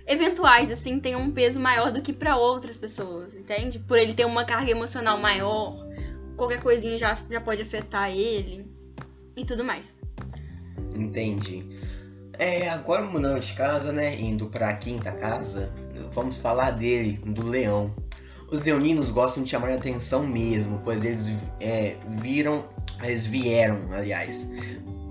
eventuais, assim, tenham um peso maior do que pra outras pessoas, entende? Por ele ter uma carga emocional maior, qualquer coisinha já, já pode afetar ele e tudo mais.
Entendi. É, agora mudando de casa, né? Indo pra quinta casa, vamos falar dele, do leão. Os leoninos gostam de chamar a atenção mesmo, pois eles é, viram, eles vieram, aliás,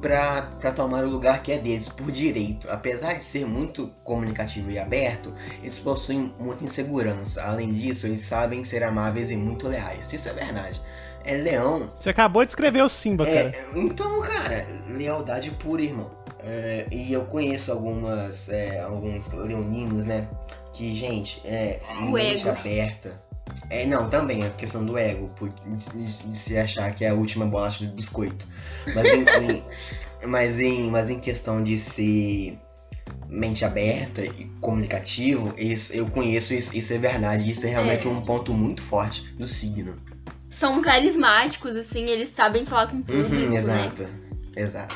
pra, pra tomar o lugar que é deles por direito. Apesar de ser muito comunicativo e aberto, eles possuem muita insegurança. Além disso, eles sabem ser amáveis e muito leais. Isso é verdade. É leão
Você acabou de escrever o Simba, cara.
é, então, cara, lealdade pura, irmão. É, e eu conheço algumas, é, alguns leoninos, né? Que, gente, é mente aberta. É, não, também a questão do ego, de, de se achar que é a última bolacha de biscoito. Mas em, em- mas em, mas em questão de ser mente aberta e comunicativo, isso, eu conheço isso, isso é verdade. Isso é realmente
É.
um ponto muito forte do signo.
São carismáticos, assim, eles sabem falar com o público,
Uhum,
né?
exato, exato.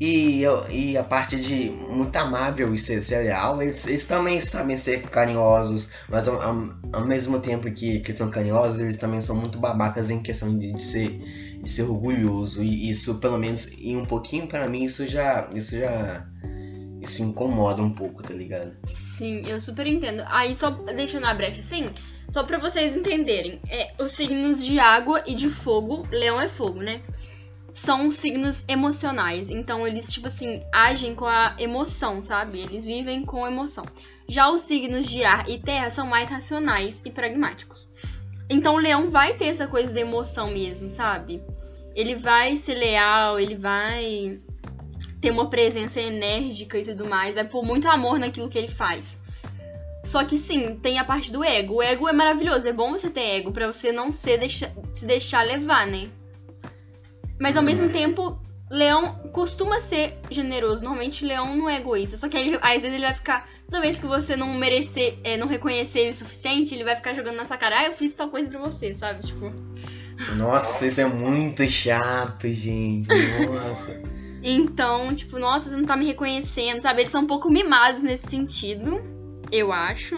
E, e a parte de muito amável e ser, ser leal, eles, eles também sabem ser carinhosos, mas ao, ao- ao mesmo tempo que, que são carinhosos, eles também são muito babacas em questão de, de ser, de ser orgulhoso. E isso, pelo menos, e um pouquinho pra mim, isso já. Isso já. Isso incomoda um pouco, tá ligado?
Sim, eu super entendo. Aí, só deixando a brecha assim, só pra vocês entenderem, é, os signos de água e de fogo, leão é fogo, né? São signos emocionais. Então, eles, tipo assim, agem com a emoção, sabe? Eles vivem com emoção. Já os signos de ar e terra são mais racionais e pragmáticos. Então, o leão vai ter essa coisa da emoção mesmo, sabe? Ele vai ser leal, ele vai ter uma presença enérgica e tudo mais, vai pôr muito amor naquilo que ele faz. Só que sim, tem a parte do ego. O ego é maravilhoso, é bom você ter ego pra você não ser se deixar levar, né? Mas ao mesmo tempo, leão costuma ser generoso. Normalmente leão não é egoísta. Só que aí, às vezes ele vai ficar. Toda vez que você não merecer, é, não reconhecer ele o suficiente, ele vai ficar jogando na sua cara, ah, eu fiz tal coisa pra você, sabe? Tipo.
Nossa, isso é muito chato, gente. Nossa.
Então, tipo, nossa, você não tá me reconhecendo, sabe? Eles são um pouco mimados nesse sentido, eu acho.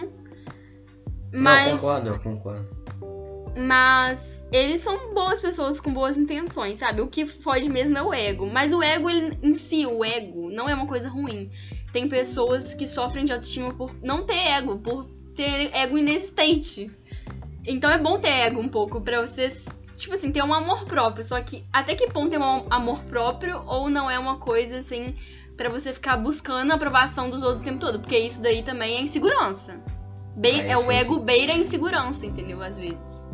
Não,
Mas,
concordo, eu concordo.
Mas eles são boas pessoas com boas intenções, sabe? O que fode mesmo é o ego. Mas o ego ele, em si, o ego, não é uma coisa ruim. Tem pessoas que sofrem de autoestima por não ter ego, por ter ego inexistente. Então é bom ter ego um pouco pra você, tipo assim, ter um amor próprio. Só que até que ponto é um amor próprio ou não é uma coisa assim pra você ficar buscando a aprovação dos outros o tempo todo? Porque isso daí também é insegurança. Be- é
eu
o
sou
ego beira a insegurança, entendeu? Às vezes.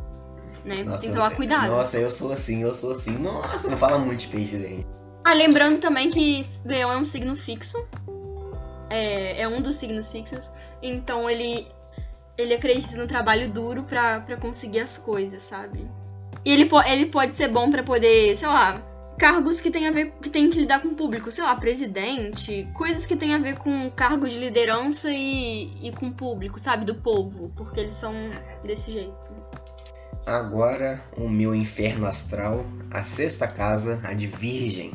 Né?
Nossa,
Tem que tomar cuidado.
Nossa, eu sou assim, eu sou assim. Nossa, não fala muito de peixe, gente.
Ah, lembrando também que Leão é um signo fixo. É, é um dos signos fixos. Então ele ele acredita no trabalho duro pra, pra conseguir as coisas, sabe? E ele, po ele pode ser bom pra poder, sei lá, cargos que tem a ver que tem que lidar com o público, sei lá, presidente, coisas que tem a ver com cargo de liderança e, e com o público, sabe, do povo, porque eles são desse jeito.
Agora, o meu inferno astral, a sexta casa, a de Virgem.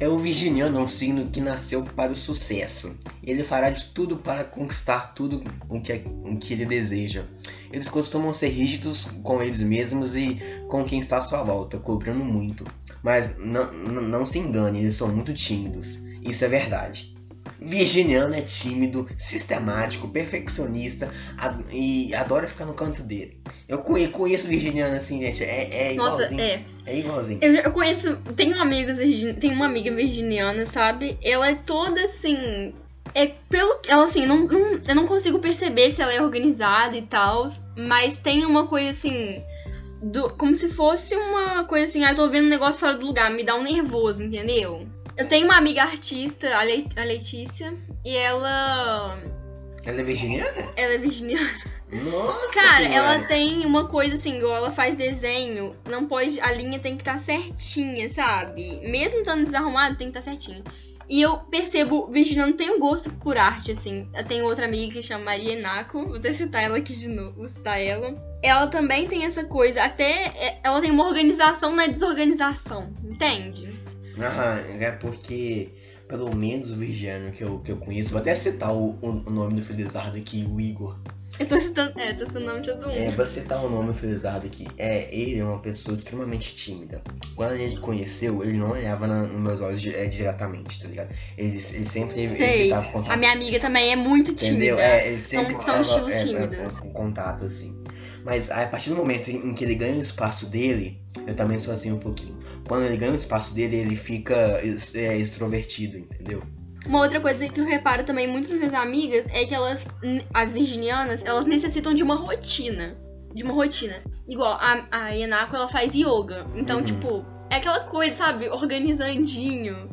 É o virginiano, um signo que nasceu para o sucesso. Ele fará de tudo para conquistar tudo o que, o que ele deseja. Eles costumam ser rígidos com eles mesmos e com quem está à sua volta, cobrando muito. Mas não, não se engane, eles são muito tímidos. Isso é verdade. Virginiano é tímido, sistemático, perfeccionista ad- e adora ficar no canto dele. Eu conhe- conheço virginiano assim, gente. É, é
Nossa,
igualzinho.
é.
é igualzinho.
Eu, eu conheço. Tenho amigas tem uma amiga virginiana, sabe? Ela é toda assim. É pelo. Ela assim, não, não- eu não consigo perceber se ela é organizada e tal. Mas tem uma coisa assim. do- como se fosse uma coisa assim, ah, eu tô vendo um negócio fora do lugar, me dá um nervoso, entendeu? Eu tenho uma amiga artista, a, Le- a Letícia, e ela.
Ela é virginiana?
Ela é virginiana.
Nossa
Cara,
senhora.
ela tem uma coisa assim, igual ela faz desenho, não pode. A linha tem que estar certinha, sabe? Mesmo estando desarrumado, tem que estar certinho. E eu percebo, Virginiano tem um gosto por arte, assim. Eu tenho outra amiga que chama Maria Enaco, vou até citar ela aqui de novo, vou citar ela. Ela também tem essa coisa, até é, ela tem uma organização na desorganização, entende?
Aham, é porque, pelo menos o virgiano que eu, que eu conheço, vou até citar o, o, nome do Felizardo aqui, o Igor.
Eu tô citando, é, tô citando o nome de todo mundo.
É, vou citar o nome do Felizardo aqui. É, ele é uma pessoa extremamente tímida. Quando a gente conheceu, ele não olhava na- nos meus olhos é, diretamente, tá ligado? Ele, ele sempre evitava contato.
A minha amiga também é muito
Entendeu?
tímida.
É, ele sempre
São- são estilos
é, é,
tímidos.
é, contato, assim. Mas a partir do momento em em que ele ganha o espaço dele, eu também sou assim um pouquinho. Quando ele ganha o espaço dele, ele fica é, extrovertido, entendeu?
Uma outra coisa que eu reparo também muito nas minhas amigas é que elas, as virginianas, elas necessitam de uma rotina. De uma rotina. Igual, a, a Yanako, ela faz yoga. Então,
Uhum.
tipo, é aquela coisa, sabe? Organizandinho.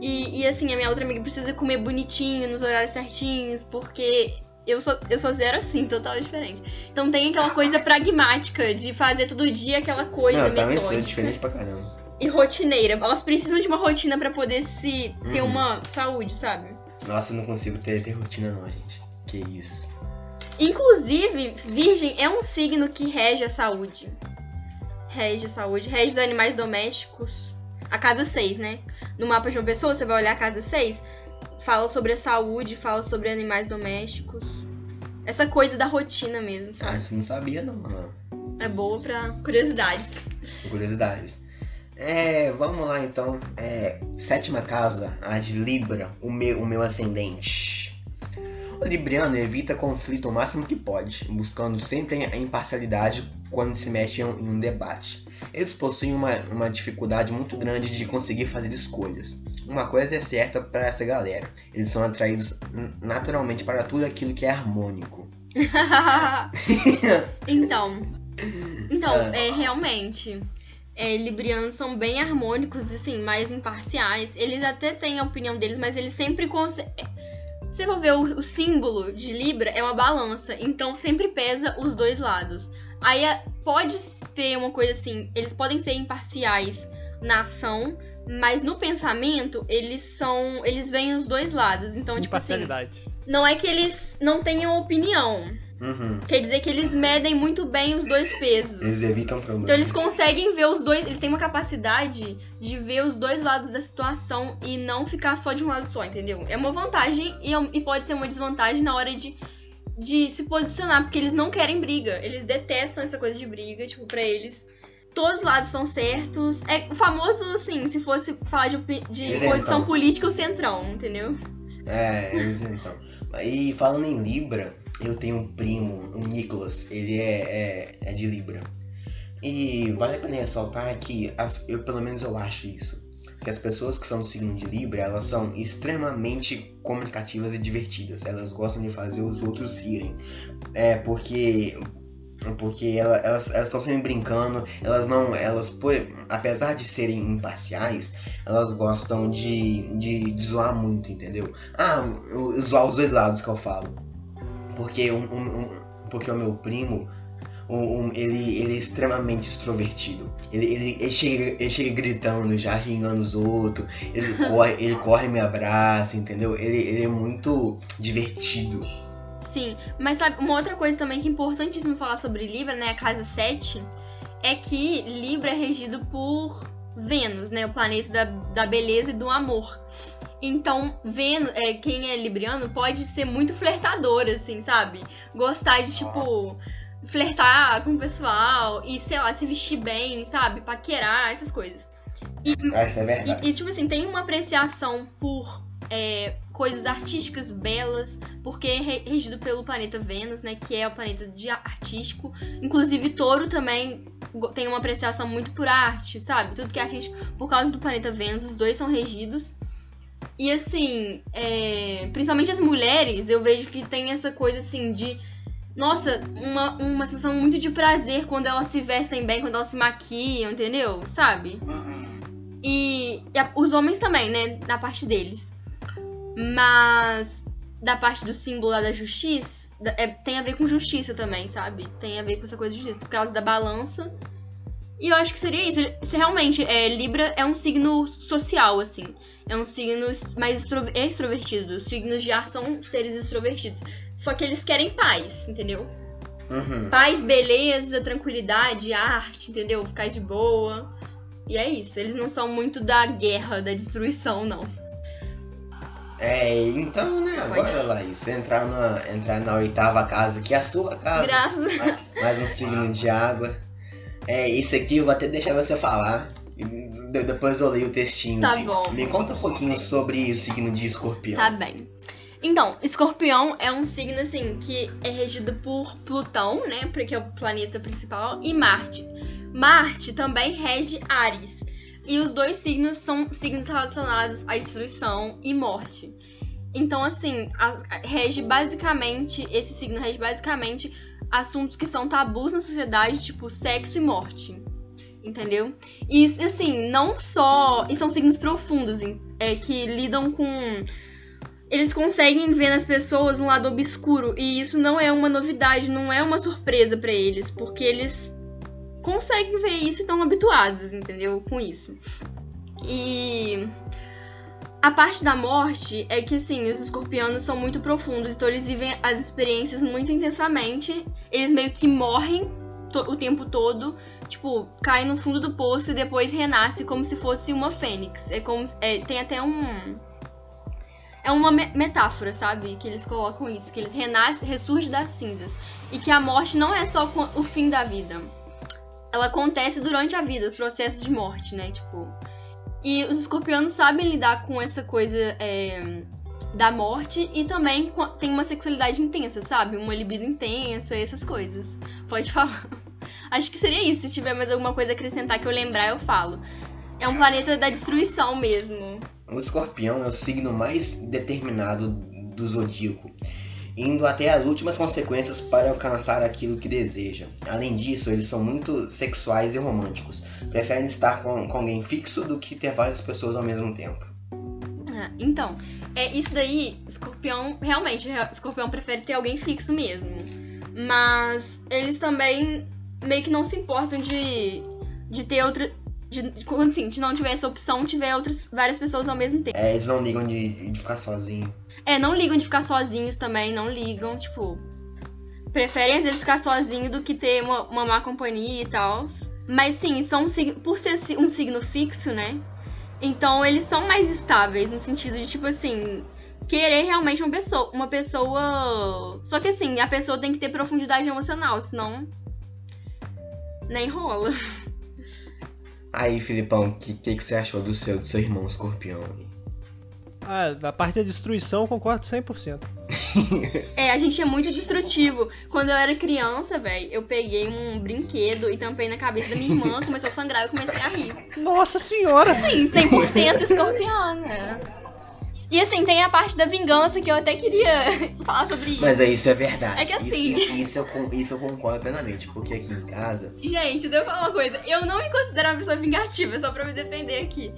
E, e assim, a minha outra amiga precisa comer bonitinho, nos horários certinhos, porque eu sou, eu sou zero assim, total diferente. Então tem aquela coisa pragmática de fazer todo dia aquela coisa
não, eu também sou
metódica
diferente pra caramba.
E rotineira. Elas precisam de uma rotina pra poder se ter
Uhum.
uma saúde, sabe?
Nossa, eu não consigo ter, ter rotina não, gente. Que isso.
Inclusive, Virgem é um signo que rege a saúde. Rege a saúde, rege os animais domésticos. A casa 6, né? No mapa de uma pessoa, você vai olhar a casa 6, fala sobre a saúde, fala sobre animais domésticos. Essa coisa da rotina mesmo,
Ah,
sabe?
isso eu não sabia não, mano.
É boa pra curiosidades.
Curiosidades. É, vamos lá então. É, sétima casa, a de Libra, o meu, o meu ascendente. O Libriano evita conflito o máximo que pode, buscando sempre a imparcialidade quando se mexe em um, debate. Eles possuem uma, uma dificuldade muito grande de conseguir fazer escolhas. Uma coisa é certa para essa galera: eles são atraídos naturalmente para tudo aquilo que é harmônico.
então, então,
Ah.
é realmente. É, librianos são bem harmônicos e assim, mais imparciais. Eles até têm a opinião deles, mas eles sempre conseguem. Se for ver o, o símbolo de Libra, é uma balança. Então sempre pesa os dois lados. Aí é- pode ter uma coisa assim, eles podem ser imparciais na ação, mas no pensamento, eles são. Eles veem os dois lados. Então, tipo assim, não é que eles não tenham opinião.
Uhum.
Quer dizer que eles medem muito bem os dois pesos.
Eles evitam problemas.
Então eles conseguem ver os dois, ele tem uma capacidade de ver os dois lados da situação e não ficar só de um lado só, entendeu? É uma vantagem e, é e pode ser uma desvantagem na hora de, de se posicionar, porque eles não querem briga, eles detestam essa coisa de briga, tipo, pra eles. Todos os lados são certos. É o famoso, assim, se fosse falar de, de posição política, o centrão, entendeu?
É, eles então. E falando em Libra, eu tenho um primo, o Nicholas, ele é, é, é de Libra. E vale a pena ressaltar que, as, eu, pelo menos eu acho isso, que as pessoas que são do signo de Libra, elas são extremamente comunicativas e divertidas. Elas gostam de fazer os outros rirem. É porque porque ela, elas estão sempre brincando, elas não, elas por, apesar de serem imparciais, elas gostam de, de, de zoar muito, entendeu? Ah, zoar os dois lados que eu falo, porque um, um, porque o meu primo ele, ele é extremamente extrovertido. Ele, ele, ele, chega, ele chega gritando, já xingando os outros. Ele corre, ele corre e me abraça, entendeu? Ele, ele é muito divertido.
Sim, mas sabe, uma outra coisa também que é importantíssimo falar sobre Libra, né? A casa 7, é que Libra é regido por Vênus, né? O planeta da, da beleza e do amor. Então, vendo é, quem é libriano pode ser muito flertador, assim, sabe? Gostar de, tipo, flertar com o pessoal e, sei lá, se vestir bem, sabe? Paquerar, essas coisas.
E, Essa é verdade.
E, e, tipo assim, tem uma apreciação por é, coisas artísticas belas, porque é regido pelo planeta Vênus, né? Que é o planeta de artístico. Inclusive, Touro também tem uma apreciação muito por arte, sabe? Tudo que é artístico, por causa do planeta Vênus, os dois são regidos. E assim, é, principalmente as mulheres, eu vejo que tem essa coisa assim de. Nossa, uma, uma sensação muito de prazer quando elas se vestem bem, quando elas se maquiam, entendeu? Sabe? Uhum. E, e a, os homens também, né? Da parte deles. Mas da parte do símbolo lá da justiça, é, tem a ver com justiça também, sabe? Tem a ver com essa coisa de justiça. Por causa da balança. E eu acho que seria isso. Se realmente é, Libra é um signo social, assim. É um signo mais extrovertido. Os signos de ar são seres extrovertidos. Só que eles querem paz, entendeu? Uhum. Paz, beleza, tranquilidade, arte, entendeu? Ficar de boa. E é isso. Eles não são muito da guerra, da destruição, não.
É, então, né, agora, Laís, entrar na, entrar na oitava casa, que é a sua casa.
Graças.
Mais, mais um signo de água. É, isso aqui eu vou até deixar você falar. Depois eu leio o textinho.
Tá bom.
Me conta um pouquinho sobre o signo de escorpião.
Tá bem. Então, escorpião é um signo, assim, que é regido por Plutão, né? Porque é o planeta principal, e Marte. Marte também rege Ares. E os dois signos são signos relacionados à destruição e morte. Então, assim, rege basicamente, esse signo rege basicamente assuntos que são tabus na sociedade, tipo sexo e morte. Entendeu? E assim, não só. E são signos profundos, é, que lidam com. Eles conseguem ver nas pessoas um lado obscuro. E isso não é uma novidade, não é uma surpresa para eles, porque eles conseguem ver isso e estão habituados, entendeu? Com isso. E a parte da morte é que, assim, os escorpianos são muito profundos, então eles vivem as experiências muito intensamente. Eles meio que morrem o tempo todo, tipo, caem no fundo do poço e depois renasce como se fosse uma fênix. É como. É, tem até um. É uma metáfora, sabe? Que eles colocam isso, que eles renascem, ressurgem das cinzas. E que a morte não é só o fim da vida ela acontece durante a vida, os processos de morte, né? Tipo. E os escorpianos sabem lidar com essa coisa é, da morte e também tem uma sexualidade intensa, sabe? Uma libido intensa, essas coisas. Pode falar. Acho que seria isso. Se tiver mais alguma coisa a acrescentar que eu lembrar, eu falo. É um planeta da destruição mesmo.
O escorpião é o signo mais determinado do zodíaco indo até as últimas consequências para alcançar aquilo que deseja. Além disso, eles são muito sexuais e românticos. Preferem estar com, com alguém fixo do que ter várias pessoas ao mesmo tempo.
Ah, então, é isso daí, escorpião, realmente, escorpião prefere ter alguém fixo mesmo. Mas eles também meio que não se importam de, de ter outra. De, quando assim, se não tiver essa opção, tiver outras várias pessoas ao mesmo tempo.
É, eles não ligam de, de ficar sozinho.
É, não ligam de ficar sozinhos também, não ligam, tipo. Preferem às vezes ficar sozinho do que ter uma, uma má companhia e tal. Mas sim, são por ser um signo fixo, né? Então eles são mais estáveis no sentido de, tipo assim, querer realmente uma pessoa. Uma pessoa. Só que assim, a pessoa tem que ter profundidade emocional, senão. Nem rola.
Aí, Filipão, o que, que, que, você achou do seu, do seu irmão escorpião?
Ah, da parte da destruição, concordo 100%.
É, a gente é muito destrutivo. Quando eu era criança, velho, eu peguei um brinquedo e tampei na cabeça da minha irmã, começou a sangrar e eu comecei a rir.
Nossa senhora!
Sim, 100% escorpiana. E assim, tem a parte da vingança que eu até queria falar sobre isso.
Mas é isso é verdade.
É que assim-
Isso, isso, eu, isso eu concordo plenamente, porque aqui em casa.
Gente, devo falar uma coisa. Eu não me considero uma pessoa vingativa, só pra me defender aqui.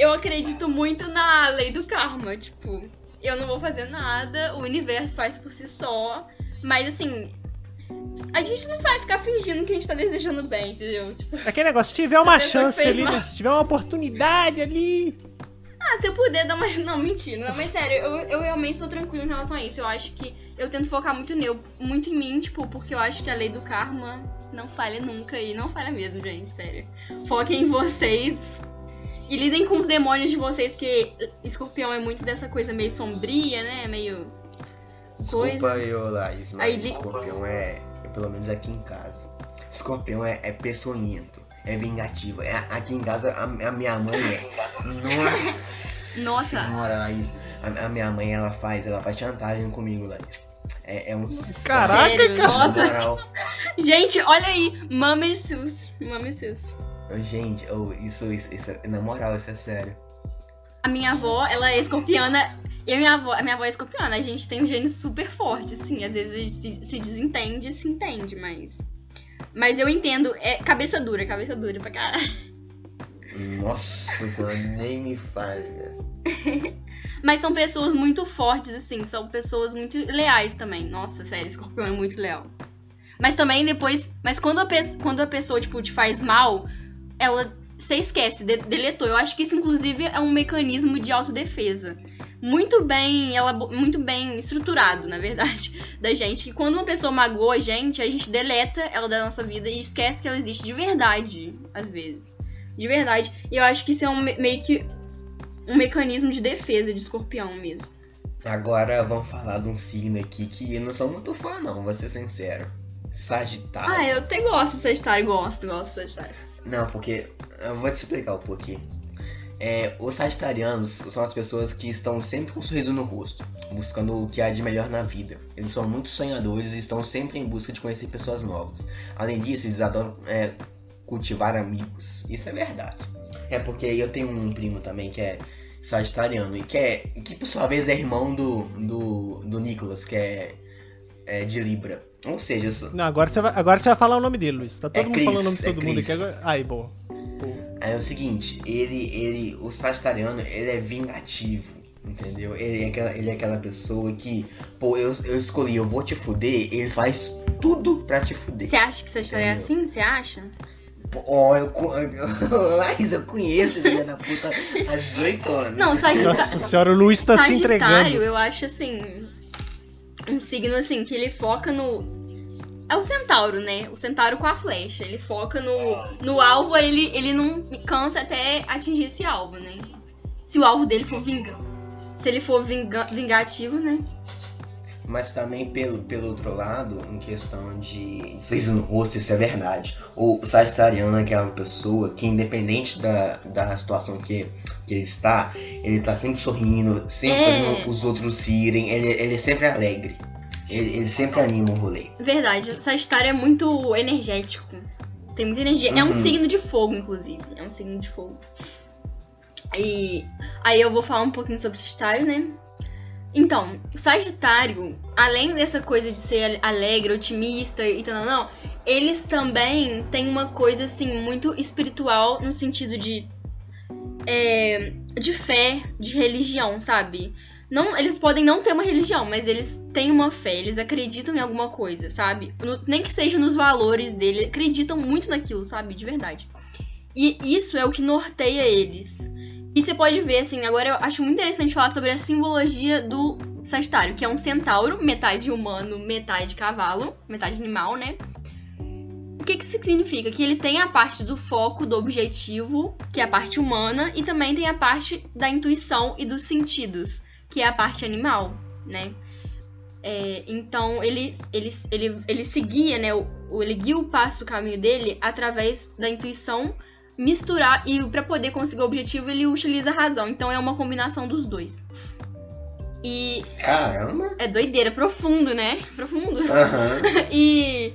Eu acredito muito na lei do karma. Tipo, eu não vou fazer nada, o universo faz por si só. Mas assim, a gente não vai ficar fingindo que a gente tá desejando bem, entendeu? Tipo,
Aquele negócio, se tiver uma chance ali, né? Se tiver uma oportunidade ali.
ah, se eu puder dar uma. Não, mentira. Não, mas sério, eu, eu realmente tô tranquilo em relação a isso. Eu acho que eu tento focar muito nele, muito em mim, tipo, porque eu acho que a lei do karma não falha nunca. E não falha mesmo, gente, sério. Foquem em vocês. E lidem com os demônios de vocês, porque escorpião é muito dessa coisa meio sombria, né? Meio.
Desculpa eu, Laís, mas
Aí
escorpião é, é, pelo menos aqui em casa. Escorpião é, é peçonhento, é vingativo. É, aqui em casa a, a minha mãe é. Nossa!
Nossa.
Senhora, Laís. A, a minha mãe ela faz, ela faz chantagem comigo, Laís. É, é um
Caraca,
Sério?
cara.
Nossa. Gente, olha aí. Mama Sus.
Gente, oh, isso, isso, isso, na moral, isso é sério.
A minha avó, ela é escorpiana. Eu e minha avó, a minha avó é escorpiana. A gente tem um gene super forte, assim. Às vezes a gente se, se desentende e se entende, mas. Mas eu entendo. É cabeça dura, cabeça dura pra caralho.
Nossa senhora, nem me velho.
Mas são pessoas muito fortes, assim. São pessoas muito leais também. Nossa, sério, escorpião é muito leal. Mas também depois. Mas quando a, pe quando a pessoa, tipo, te faz mal, ela. Você esquece, de deletou. Eu acho que isso, inclusive, é um mecanismo de autodefesa. Muito bem, elabo- muito bem estruturado, na verdade, da gente. Que quando uma pessoa magoa a gente, a gente deleta ela da nossa vida e esquece que ela existe de verdade, às vezes. De verdade. E eu acho que isso é um, me- meio que um mecanismo de defesa de escorpião mesmo.
Agora vamos falar de um signo aqui que eu não sou muito fã, não, vou ser sincero. Sagitário.
Ah, eu até gosto de Sagitário, gosto, gosto de Sagitário.
Não, porque. Eu vou te explicar um pouquinho. É, os sagitarianos são as pessoas que estão sempre com um sorriso no rosto, buscando o que há de melhor na vida. Eles são muito sonhadores e estão sempre em busca de conhecer pessoas novas. Além disso, eles adoram é, cultivar amigos. Isso é verdade. É porque eu tenho um primo também que é sagitariano e que, é, que por sua vez é irmão do, do, do Nicolas, que é, é de Libra. Ou seja, eu sou,
Não, agora você vai, agora você vai falar o nome dele, Luiz. Tá todo
É
mundo
Chris,
falando o nome de
é
todo mundo aqui agora. Aí, boa.
É o seguinte, ele, ele, o Sagitariano, ele é vingativo, entendeu? Ele é aquela, ele é aquela pessoa que, pô, eu, eu escolhi, eu vou te fuder, ele faz tudo pra te fuder.
Você acha que Sagitário é assim? Você acha?
Pô, Ó, eu, co- Laís, eu conheço esse filho da puta há 18 anos.
Não, Sagitário.
Nossa senhora, o Luiz tá se
Sagitário,
entregando.
eu acho assim. Um signo assim, que ele foca no. É o centauro, né? O centauro com a flecha. Ele foca no, no alvo, ele, ele não cansa até atingir esse alvo, né? Se o alvo dele for vinga. Se ele for vinga- vingativo, né?
Mas também pelo, pelo outro lado, em questão de sorriso no rosto, isso é verdade. O Sagitariano é aquela pessoa que, independente da, da situação que, que ele está, ele tá sempre sorrindo, sempre
É.
fazendo os outros rirem, ele, ele é sempre alegre. Ele, ele sempre anima o rolê.
Verdade, Sagitário é muito energético. Tem muita energia. É um
Uhum.
signo de fogo, inclusive. É um signo de fogo. E aí eu vou falar um pouquinho sobre Sagitário, né? Então, Sagitário, além dessa coisa de ser alegre, otimista e tal, não, eles também têm uma coisa assim muito espiritual no sentido de é, de fé, de religião, sabe? Não, eles podem não ter uma religião, mas eles têm uma fé, eles acreditam em alguma coisa, sabe? No- nem que seja nos valores dele, acreditam muito naquilo, sabe? De verdade. E isso é o que norteia eles. E você pode ver, assim, agora eu acho muito interessante falar sobre a simbologia do Sagitário, que é um centauro, metade humano, metade cavalo, metade animal, né? O que, que isso significa? Que ele tem a parte do foco, do objetivo, que é a parte humana, e também tem a parte da intuição e dos sentidos, que é a parte animal, né? É, então ele, ele, ele, ele seguia, né? O, ele guia o passo, o caminho dele através da intuição misturar e para poder conseguir o objetivo ele utiliza a razão. Então é uma combinação dos dois. E
Caramba!
é doideira, profundo, né? Profundo.
Aham.
E.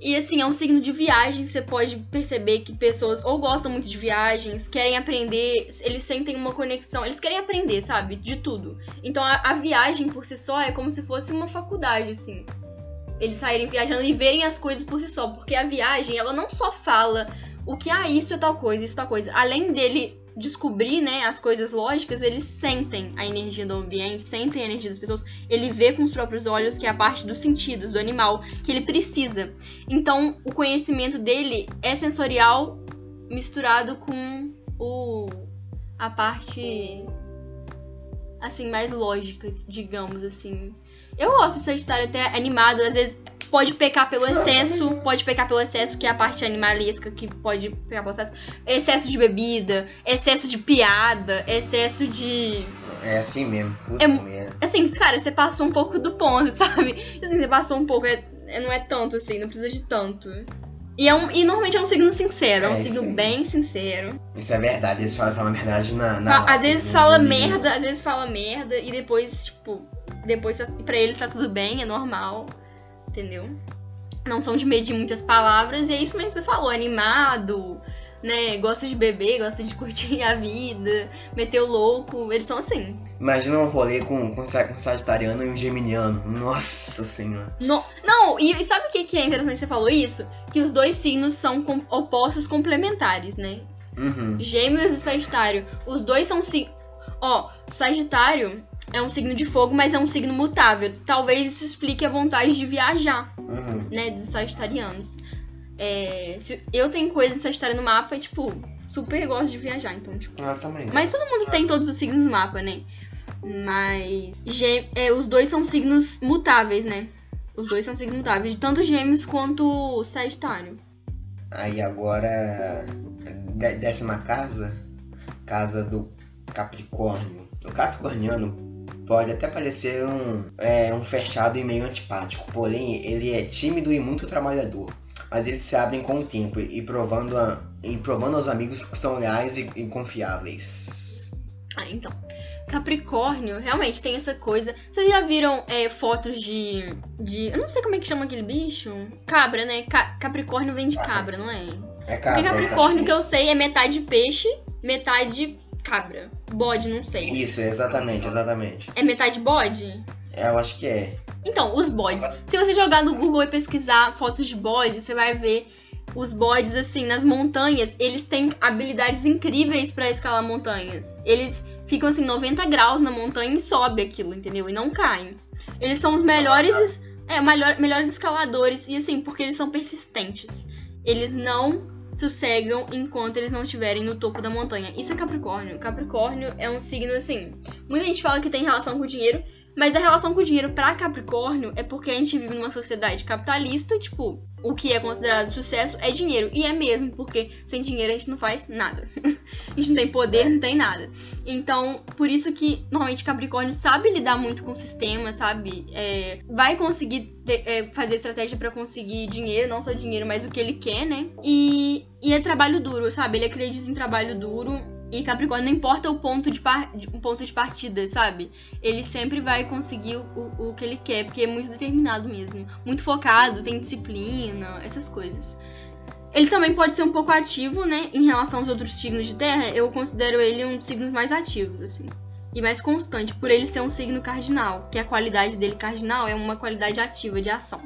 E assim, é um signo de viagem, você pode perceber que pessoas ou gostam muito de viagens, querem aprender, eles sentem uma conexão, eles querem aprender, sabe? De tudo. Então a, a viagem por si só é como se fosse uma faculdade, assim. Eles saírem viajando e verem as coisas por si só, porque a viagem, ela não só fala o que, ah, isso é tal coisa, isso é tal coisa. Além dele descobrir, né, as coisas lógicas, eles sentem a energia do ambiente, sentem a energia das pessoas, ele vê com os próprios olhos que é a parte dos sentidos do animal que ele precisa. Então, o conhecimento dele é sensorial misturado com o a parte assim mais lógica, digamos assim. Eu gosto de Sagitário até animado, às vezes pode pecar pelo excesso, pode pecar pelo excesso, que é a parte animalesca que pode pecar pelo excesso. Excesso de bebida, excesso de piada, excesso de
É assim mesmo. Puta
É-
merda.
Assim, cara, você passou um pouco do ponto, sabe? Assim, você passou um pouco, é- é- não é tanto assim, não precisa de tanto. E, é um, e normalmente é um signo sincero, é um
É,
signo
sim.
bem sincero.
Isso é verdade, eles falam, falam a verdade na. na
às vezes
no
fala merda, às vezes fala merda, e depois, tipo, depois tá- pra eles tá tudo bem, é normal, entendeu? Não são de medir muitas palavras, e é isso mesmo que você falou, animado, né? Gosta de beber, gosta de curtir a vida, meter o louco, eles são assim.
Imagina um rolê com, com, com sagitariano e um geminiano. Nossa senhora.
No- não, e, e sabe o que, que é interessante que você falou isso? Que os dois signos são com- opostos complementares, né?
Uhum.
Gêmeos e Sagitário. Os dois são signos. Ó, Sagitário é um signo de fogo, mas é um signo mutável. Talvez isso explique a vontade de viajar,
Uhum.
né? Dos sagitarianos. É, se- eu tenho coisa de Sagitário no mapa e, tipo, super gosto de viajar, então, tipo.
Eu também.
Mas todo mundo tem todos os signos no mapa, né? Mas. gê- é, os dois são signos mutáveis, né? Os dois são signos mutáveis, tanto gêmeos quanto Sagitário.
Aí agora. dé- Décima casa. Casa do Capricórnio. O Capricorniano pode até parecer um, é, um fechado e meio antipático, porém ele é tímido e muito trabalhador. Mas eles se abrem com o tempo e provando, a- e provando aos amigos que são leais e, e confiáveis.
Ah, então. Capricórnio, realmente tem essa coisa. Vocês já viram é, fotos de, de. Eu não sei como é que chama aquele bicho. Cabra, né? Ca- Capricórnio vem de cabra, não é?
É
Porque
cabra,
Capricórnio, que eu sei, é metade peixe, metade cabra. Bode, não sei.
Isso, exatamente, exatamente.
É metade bode?
É, Eu acho que é.
Então, os bodes. Se você jogar no Google e pesquisar fotos de bode, você vai ver os bodes assim nas montanhas. Eles têm habilidades incríveis pra escalar montanhas. Eles ficam assim 90 graus na montanha e sobe aquilo, entendeu? E não caem. Eles são os melhores, es- é, melhor- melhores escaladores e assim, porque eles são persistentes. Eles não sossegam enquanto eles não estiverem no topo da montanha. Isso é Capricórnio. Capricórnio é um signo assim. Muita gente fala que tem relação com o dinheiro, mas a relação com o dinheiro pra Capricórnio é porque a gente vive numa sociedade capitalista, tipo, o que é considerado sucesso é dinheiro. E é mesmo, porque sem dinheiro a gente não faz nada. a gente não tem poder, não tem nada. Então, por isso que normalmente Capricórnio sabe lidar muito com o sistema, sabe? É, vai conseguir ter- é, fazer estratégia pra conseguir dinheiro, não só dinheiro, mas o que ele quer, né? E, e é trabalho duro, sabe? Ele acredita em trabalho duro. E Capricórnio não importa o ponto de, par, ponto de partida, sabe? ele sempre vai conseguir o, o que ele quer, porque é muito determinado mesmo. Muito focado, tem disciplina, essas coisas. Ele também pode ser um pouco ativo, né? Em relação aos outros signos de terra, eu considero ele um dos signos mais ativos, assim. E mais constante, por ele ser um signo cardinal, que a qualidade dele cardinal é uma qualidade ativa de ação.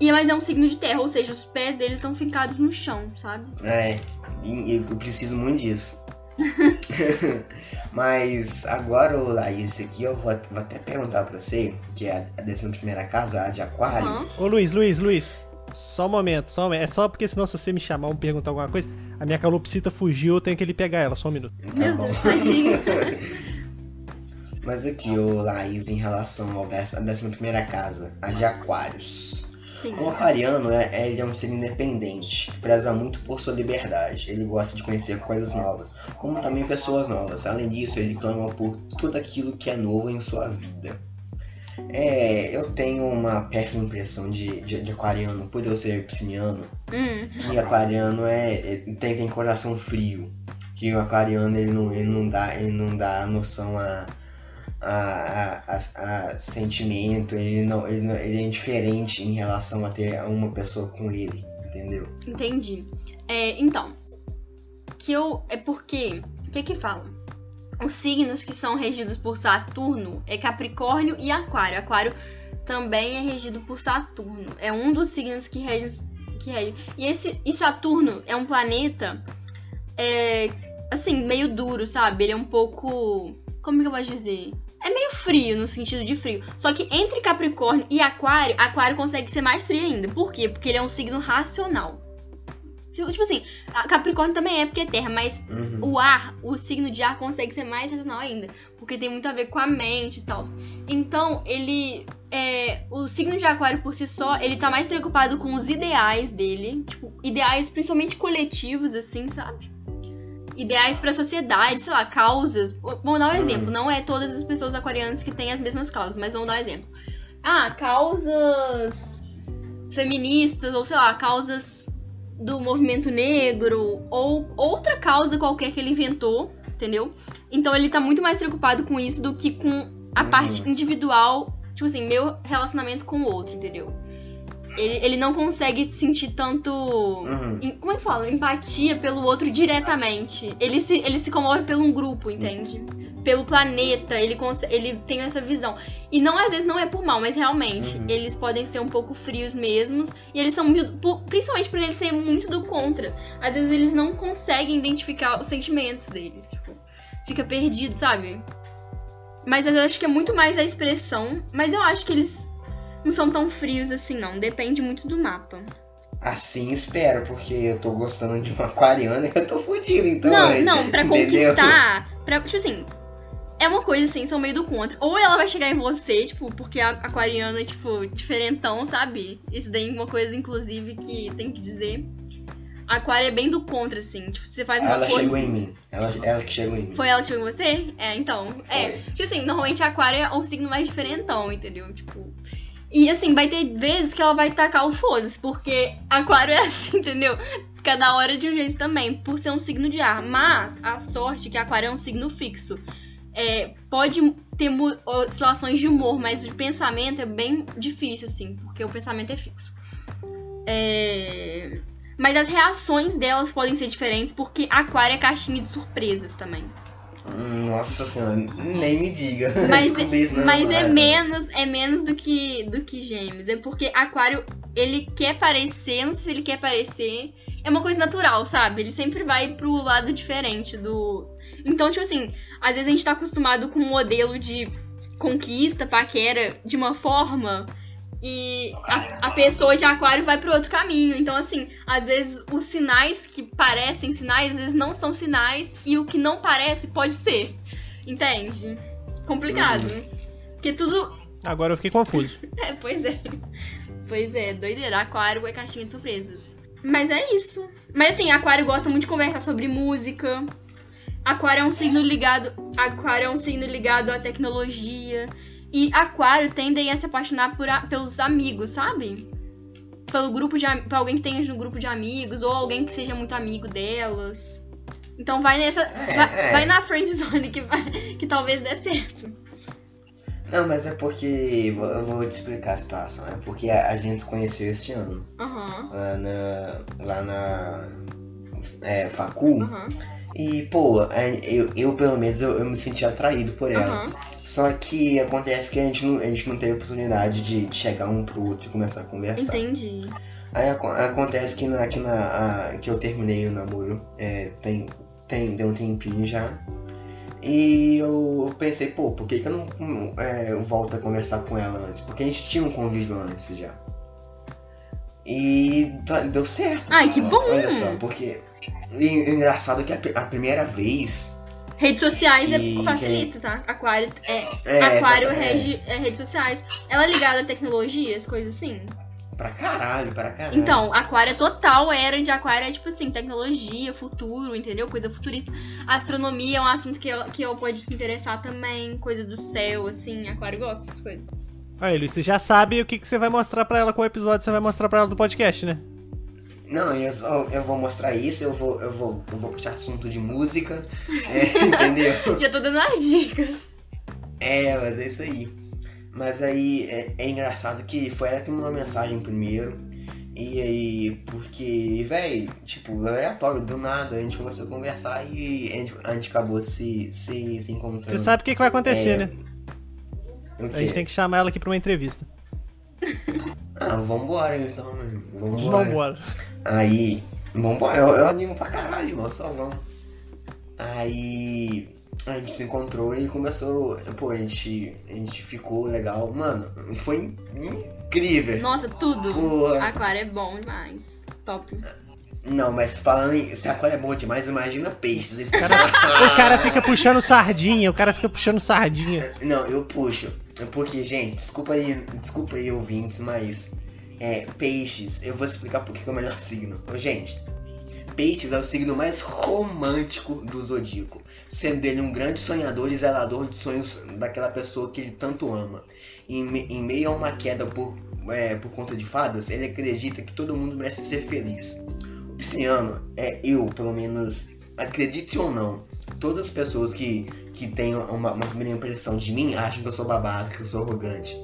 E mas é um signo de terra, ou seja, os pés dele estão fincados no chão, sabe?
É, eu preciso muito disso. Mas agora, ô Laís, aqui eu vou, vou até perguntar pra você, que é a décima primeira casa, a de aquário.
Aham.
Ô Luiz, Luiz, Luiz. Só um momento, só um momento. É só porque senão se você me chamar ou me perguntar alguma coisa, a minha calopsita fugiu, eu tenho que ele pegar ela, só um minuto.
Tá
Meu
bom.
Deus, tadinho.
Mas aqui, ô Laís, em relação ao décima, a décima primeira casa, a de aquários.
Sim.
O aquariano é, é- ele é um ser independente, que preza muito por sua liberdade. Ele gosta de conhecer coisas novas, como também pessoas novas. Além disso, ele clama por tudo aquilo que é novo em sua vida. É, eu tenho uma péssima impressão de, de, de aquariano, por eu ser pisciniano,
Hum,
que aquariano é, é- tem, tem coração frio. Que o aquariano ele não, ele não dá, ele não dá noção a, a, a, a, sentimento, ele não, ele não. Ele é indiferente em relação a ter uma pessoa com ele, entendeu?
Entendi. É, então, que eu. É porque. O que que fala? Os signos que são regidos por Saturno é Capricórnio e Aquário. Aquário também é regido por Saturno. É um dos signos que rege. Que rege. E, esse, e Saturno é um planeta. É, assim, meio duro, sabe? Ele é um pouco. Como que eu vou dizer? É meio frio, no sentido de frio. Só que entre Capricórnio e Aquário, Aquário consegue ser mais frio ainda. Por quê? Porque ele é um signo racional. Tipo, tipo assim, Capricórnio também é porque é terra, mas
Uhum.
o ar, o signo de ar consegue ser mais racional ainda. Porque tem muito a ver com a mente e tal. Então, ele. É, o signo de aquário por si só, ele tá mais preocupado com os ideais dele. Tipo, ideais principalmente coletivos, assim, sabe? Ideais pra sociedade, sei lá, causas. Vamos dar um exemplo. Não é todas as pessoas aquarianas que têm as mesmas causas, mas vamos dar um exemplo. Ah, causas feministas, ou sei lá, causas do movimento negro ou outra causa qualquer que ele inventou, entendeu? Então ele tá muito mais preocupado com isso do que com a
Uhum.
parte individual, tipo assim, meu relacionamento com o outro, entendeu? Ele, ele não consegue sentir tanto.
Uhum.
em- Como é que fala? Empatia pelo outro diretamente. Ele se, ele se comove pelo um grupo, entende? Pelo planeta, ele, ele tem essa visão. E não, às vezes, não é por mal, mas realmente,
Uhum.
eles podem ser um pouco frios mesmos. E eles são muito. Principalmente por eles serem muito do contra. Às vezes eles não conseguem identificar os sentimentos deles. Tipo, fica perdido, sabe? Mas eu acho que é muito mais a expressão. Mas eu acho que eles não são tão frios assim, não. Depende muito do mapa.
Assim espero, porque eu tô gostando de uma aquariana e eu tô fudido, então.
não,
é-
não, pra
entendeu?
conquistar. Pra, tipo assim. É uma coisa assim, são meio do contra. Ou ela vai chegar em você, tipo, porque a aquariana é, tipo, diferentão, sabe? Isso daí é uma coisa, inclusive, que tem que dizer. A aquária é bem do contra, assim. Tipo, você faz uma
Ela
coisa.
chegou em mim. Ela, ela que chegou em mim.
Foi ela que chegou em você? É, então. É.
Foi.
Tipo assim, normalmente a aquária é um signo mais diferentão, entendeu? Tipo. E assim, vai ter vezes que ela vai tacar o foda-se, porque aquário é assim, entendeu? Cada hora de um jeito também, por ser um signo de ar. Mas a sorte é que aquário é um signo fixo. É, pode ter oscilações de humor, mas de pensamento é bem difícil, assim, porque o pensamento é fixo. É... Mas as reações delas podem ser diferentes, porque aquário é caixinha de surpresas também.
Nossa senhora, nem me diga.
Mas,
na
mas é menos, é menos do que do que gêmeos. É porque aquário, ele quer parecer, não sei se ele quer parecer, é uma coisa natural, sabe? Ele sempre vai pro lado diferente do Então, tipo assim, às vezes a gente tá acostumado com um modelo de conquista, paquera de uma forma e a, a pessoa de aquário vai pro outro caminho. Então, assim, às vezes os sinais que parecem sinais, às vezes não são sinais e o que não parece pode ser. Entende? Complicado. Porque tudo.
Agora eu fiquei confuso.
É, pois é. Pois é, doideira. Aquário é caixinha de surpresas. Mas é isso. Mas assim, Aquário gosta muito de conversar sobre música. Aquário é um signo ligado. Aquário é um signo ligado à tecnologia. E Aquário tendem a se apaixonar por a- pelos amigos, sabe? Pelo grupo de pra alguém que tenha no grupo de amigos, ou alguém que seja muito amigo delas. Então vai nessa. vai,
é.
vai na friend zone que, vai, que talvez dê certo.
Não, mas é porque. vou- Eu vou te explicar a situação. É porque a, a gente se conheceu este ano.
Aham.
Lá na. Lá na. É, Facu.
Aham.
E, pô, é, eu, eu pelo menos eu, eu me senti atraído por elas. Só que acontece que a gente não, a gente não teve oportunidade de, chegar um pro outro e começar a conversar.
Entendi.
Aí aco- acontece que, na, que, na, a- que eu terminei o namoro é, tem, tem, deu um tempinho já. E eu pensei, pô, por que, que eu não é, volto a conversar com ela antes? Porque a gente tinha um convívio antes já. E tá- deu certo.
Ai, que bom!
Olha só, porque. E, o engraçado é que a, a primeira vez.
Redes sociais é, facilita, tá? Aquário é.
É,
aquário
é,
rege é redes sociais. Ela é ligada a tecnologias, coisas assim.
Pra caralho, pra caralho.
Então, aquário é total era de aquário é tipo assim, tecnologia, futuro, entendeu? Coisa futurista. Astronomia é um assunto que ela, que ela pode se interessar também, coisa do céu, assim, aquário gosta dessas coisas.
Aí, Luiz, você já sabe o que, que você vai mostrar pra ela com o episódio que você vai mostrar pra ela do podcast, né?
Não, eu, eu vou mostrar isso, eu vou, eu vou, eu vou puxar assunto de música, é, entendeu?
Já tô dando as dicas.
É, mas é isso aí. Mas aí é, é engraçado que foi ela que mandou a mensagem primeiro. E aí, porque, velho, tipo, aleatório, do nada, a gente começou a conversar e a gente, a gente acabou se, se, se encontrando.
Você sabe o que, que vai acontecer,
É,
né? A gente tem que chamar ela aqui pra uma entrevista.
Ah, vambora então, mano. Vambora.
Vambora.
Aí, vambora, eu, eu animo pra caralho, mano, só vamos. Aí a gente se encontrou e começou, pô, a gente, a gente ficou legal. Mano, foi incrível.
Nossa, tudo.
Porra.
Aquário é bom demais. Top.
Não, mas falando em. Se a cola é boa demais, imagina peixes.
O cara fica puxando sardinha, o cara fica puxando sardinha.
Não, eu puxo. Porque, gente, desculpa aí, desculpa aí, ouvintes, mas. É, peixes, eu vou explicar por que é o melhor signo. Gente, peixes é o signo mais romântico do zodíaco. Sendo ele um grande sonhador e zelador de sonhos daquela pessoa que ele tanto ama. Em, em meio a uma queda por, é, por conta de fadas, ele acredita que todo mundo merece ser feliz. O pisciano é eu, pelo menos, acredite ou não, todas as pessoas que, que têm uma, uma primeira impressão de mim acham que eu sou babaca, que eu sou arrogante.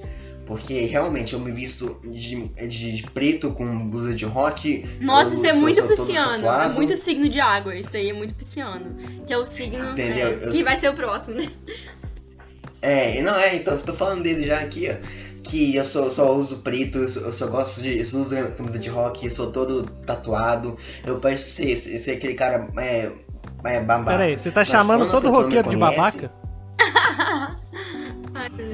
Porque realmente eu me visto de, de preto com blusa de rock.
Nossa, isso é muito pisciano. É muito signo de água. Isso daí é muito pisciano. Que é o signo
Entendeu?
é,
Eu
que vai ser o próximo, né?
É, não, é, então, tô falando dele já aqui, ó. Que eu só, só uso preto, eu só, eu só gosto de. Eu só uso camisa de rock, eu sou todo tatuado. Eu pareço ser, ser, aquele cara. É, é babaca.
Pera aí, você tá
Mas
chamando todo roqueiro de babaca?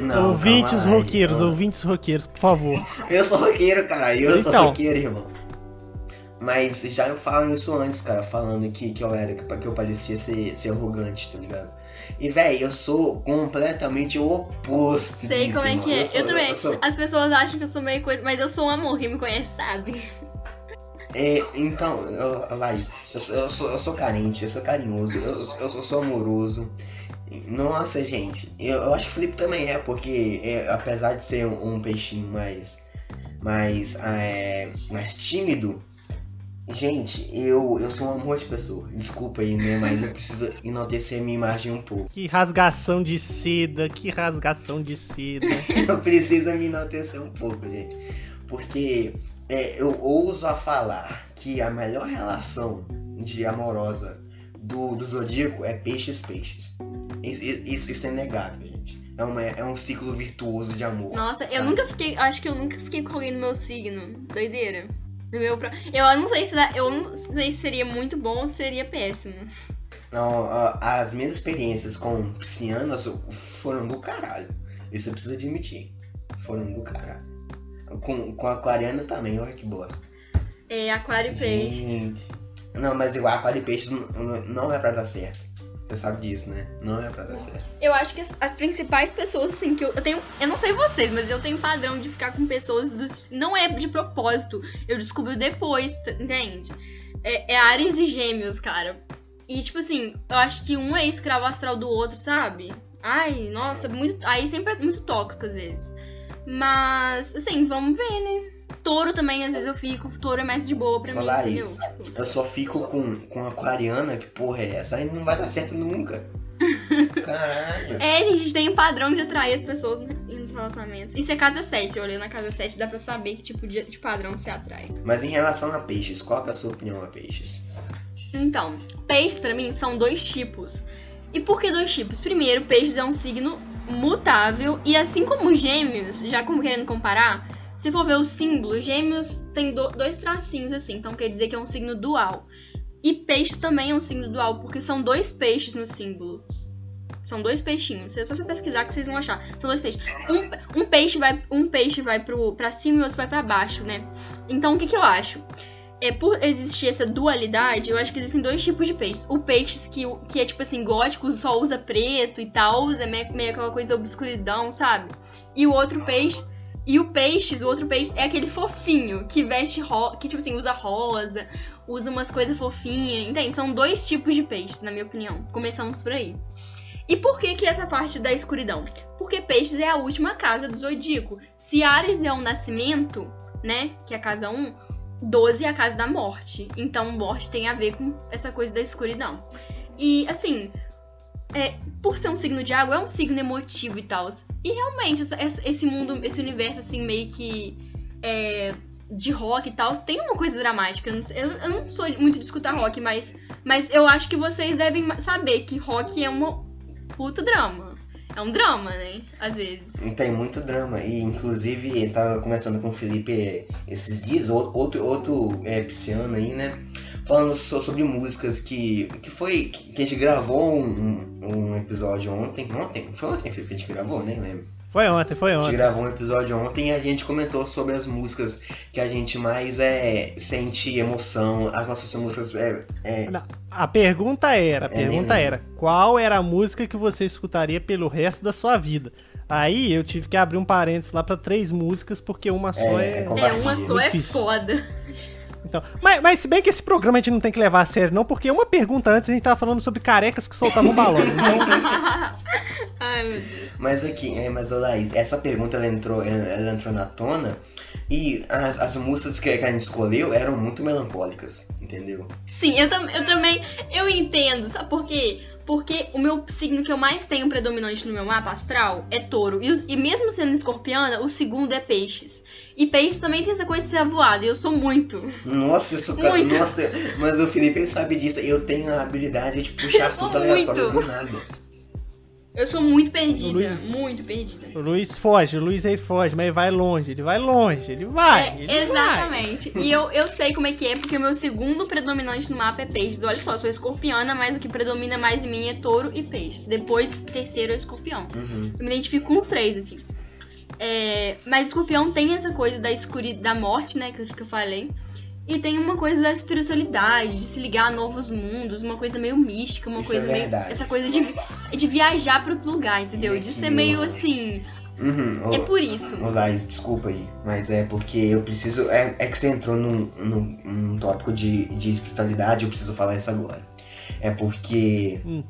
Não,
ouvintes
calma aí,
roqueiros,
eu-
ouvintes roqueiros, por favor.
Eu sou roqueiro, cara. Eu sou
Então.
roqueiro, irmão. Mas já eu falo isso antes, cara, falando que, que eu era, que, que eu parecia ser, ser arrogante, tá ligado? E, véi, eu sou completamente o oposto
Sei
disso,
como é
irmão.
que é. Eu,
sou-
também.
sou-
As pessoas acham que eu sou meio coisa, mas eu sou um amor. Quem me conhece sabe.
É, então, eu, Laís, eu, sou- eu, sou, eu sou carente, eu sou carinhoso, eu, eu, sou- sou amoroso. Nossa, gente, eu, eu acho que o Felipe também é, porque é, apesar de ser um, um peixinho mais, mais, é, mais tímido, gente, eu, eu sou um amor de pessoa. Desculpa aí, né, mas eu preciso enaltecer a minha imagem um pouco.
Que rasgação de seda, que rasgação de seda.
eu preciso me enaltecer um pouco, gente. Porque é, eu ouso a falar que a melhor relação de amorosa do, do Zodíaco é peixes-peixes. Isso, isso, isso é inegável, gente. É, uma, é um ciclo virtuoso de amor.
Nossa, eu
Tá.
nunca fiquei. Acho que eu nunca fiquei com alguém no meu signo. Doideira. No meu pro- Eu não sei se dá- eu não sei se seria muito bom ou se seria péssimo.
Não, as minhas experiências com piscianas foram do caralho. Isso eu preciso admitir. Foram do caralho. Com, com a aquariana também, olha que bosta.
É, aquário e peixe.
Gente. Não, mas igual aquário e peixes não, não- não é pra dar certo. Você sabe disso, né? Não é pra dar certo.
Eu acho que as, as principais pessoas, assim, que eu, eu tenho. Eu não sei vocês, mas eu tenho padrão de ficar com pessoas dos. Não é de propósito. Eu descobri depois, entende? É, é Ares e Gêmeos, cara. E, tipo assim, eu acho que um é escravo astral do outro, sabe? Ai, nossa, muito. Aí sempre é muito tóxico às vezes. Mas, assim, vamos ver, né? Touro também, às vezes eu fico. Touro é mais de boa pra mim,
Falar
entendeu?
isso. Eu só fico com, com aquariana, que porra é essa? Aí não vai dar certo nunca. Caralho.
É, gente, a gente tem um padrão de atrair as pessoas nos relacionamentos. Isso é casa 7. Eu olhei na casa 7, dá pra saber que tipo de, de padrão se atrai.
Mas em relação a peixes, qual é a sua opinião a peixes?
Então, peixes pra mim são dois tipos. E por que dois tipos? Primeiro, peixes é um signo mutável e assim como gêmeos, já como querendo comparar, se for ver o símbolo, gêmeos tem do- dois tracinhos assim, então quer dizer que é um signo dual. E peixes também é um signo dual, porque são dois peixes no símbolo. São dois peixinhos. É só você pesquisar que vocês vão achar. São dois peixes. Um, um peixe vai, um peixe vai pro, pra cima e outro vai pra baixo, né? Então, o que, que eu acho? É, por existir essa dualidade, eu acho que existem dois tipos de peixes. O peixes que, que é, tipo assim, gótico, só usa preto e tal, é meio, meio aquela coisa obscuridão, sabe? E o outro peixe... E o peixes, o outro peixe, é aquele fofinho, que veste que, tipo assim, usa rosa, usa umas coisas fofinhas, entende? São dois tipos de peixes, na minha opinião. Começamos por aí. E por que que essa parte da escuridão? Porque peixes é a última casa do zodíaco. Se Ares é o nascimento, né, que é a casa 1, 12 é a casa da morte. Então, morte tem a ver com essa coisa da escuridão. E, assim, é, por ser um signo de água, é um signo emotivo e tal. E realmente, esse mundo, esse universo, assim, meio que. é, de rock e tal, tem uma coisa dramática. Eu não, eu- eu não sou muito de escutar rock, mas, mas eu acho que vocês devem saber que rock é um puto drama. É um drama, né? Às vezes.
Tem muito drama. E inclusive eu tava conversando com o Felipe esses dias, ou- outro, outro é, pisciano aí, né? Falando só sobre músicas que. que foi. que a gente gravou um, um episódio ontem. Ontem? Foi ontem, Felipe, que a gente gravou, nem lembro.
Foi ontem, foi
A gente
ontem.
gravou um episódio ontem e a gente comentou sobre as músicas que a gente mais é, sente emoção, as nossas músicas é, é,
A pergunta era, a
É
pergunta
mesmo.
era, qual era a música que você escutaria pelo resto da sua vida? Aí eu tive que abrir um parênteses lá pra três músicas, porque uma só
É,
é.
é
É, uma só é foda.
Então, mas, mas se bem que esse programa a gente não tem que levar a sério, não, porque uma pergunta antes a gente tava falando sobre carecas que soltavam balão. Então,
Ai, meu Deus.
Mas aqui, é, mas ô Laís, essa pergunta ela entrou, ela, ela entrou na tona e as, as músicas que, que a gente escolheu eram muito melancólicas, entendeu?
Sim, eu, tam eu também. Eu entendo, sabe por quê? Porque o meu signo que eu mais tenho predominante no meu mapa astral é touro. E, e mesmo sendo escorpiana, o segundo é peixes. E peixes também tem essa coisa de ser avoado. E eu sou muito.
Nossa, eu sou
Muito.
Nossa, mas o Felipe ele sabe disso. Eu tenho a habilidade de puxar assunto aleatório do nada.
Eu sou muito perdida.
Luiz.
Muito perdida.
o Luiz foge, o Luiz aí foge, mas ele vai longe, ele vai longe, ele vai.
É,
ele vai.
exatamente. E eu, eu sei como é que é, porque o meu segundo predominante no mapa é peixes. Olha só, eu sou escorpiana, mas o que predomina mais em mim é touro e peixes. Depois, terceiro é escorpião.
Uhum.
Eu me identifico com os três, assim. É, mas escorpião tem essa coisa da escuridão, da morte, né, que eu, que eu falei. E tem uma coisa da espiritualidade, de se ligar a novos mundos, uma coisa meio mística, uma
Isso
coisa
é
meio. Essa coisa de, de viajar pra outro lugar, entendeu?
É
De ser meio
eu-
assim.
Uhum. Ô,
É por isso.
Ô Laís, desculpa aí, mas é porque eu preciso. É, é que você entrou num, num, num tópico de, de espiritualidade, eu preciso falar isso agora. É porque.
Hum.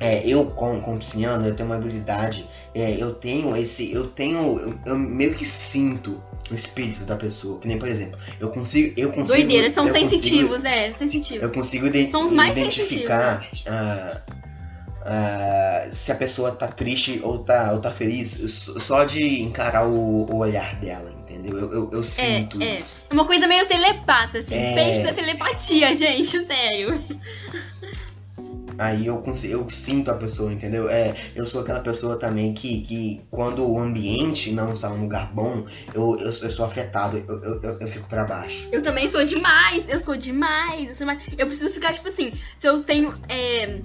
É, eu, como, como pisciano, eu tenho uma habilidade. é, eu tenho esse. Eu tenho. Eu, eu meio que sinto o espírito da pessoa. Que nem, por exemplo, eu consigo. Eu consigo
Doideira, são
eu consigo-
sensitivos, é, sensitivos.
eu consigo
São os mais
identificar ah, se a pessoa tá triste ou tá, ou tá feliz só de encarar o, o olhar dela, entendeu? Eu, eu, eu sinto
é.
isso.
É uma coisa meio telepata, assim.
É.
Peixe da telepatia, gente, sério.
Aí eu, consigo, eu sinto a pessoa, entendeu? É, eu sou aquela pessoa também que, que quando o ambiente não está um lugar bom, eu, eu, sou- eu sou afetado, eu, eu, eu, eu fico pra baixo.
Eu também sou demais, eu sou demais, eu sou demais. Eu preciso ficar, tipo assim, se eu tenho é,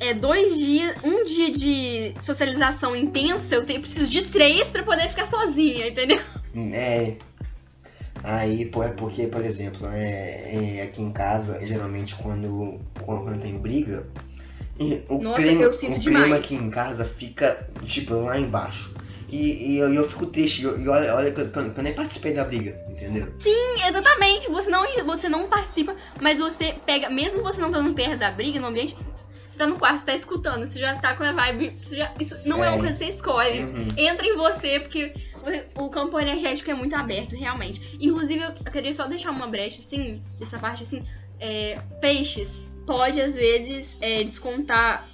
é, dois dias, um dia de socialização intensa, eu tenho, preciso de três pra poder ficar sozinha, entendeu?
É. Aí, pô, é porque, por exemplo, é, é, aqui em casa, geralmente quando, quando, quando tem briga, o,
Nossa,
clima,
eu sinto
o clima aqui em casa fica, tipo, lá embaixo. E, e eu, eu fico triste, e olha, olha que, eu, eu nem participei da briga, entendeu?
Sim, exatamente. Você não, você não participa, mas você pega, mesmo você não estando perto da briga no ambiente, você tá no quarto, você tá escutando, você já tá com a vibe. você já- isso não é,
É.
uma coisa que você escolhe.
Uhum.
entra em você, porque o campo energético é muito aberto, realmente. Inclusive, eu queria só deixar uma brecha, assim, dessa parte, assim. é, peixes pode, às vezes, é, descontar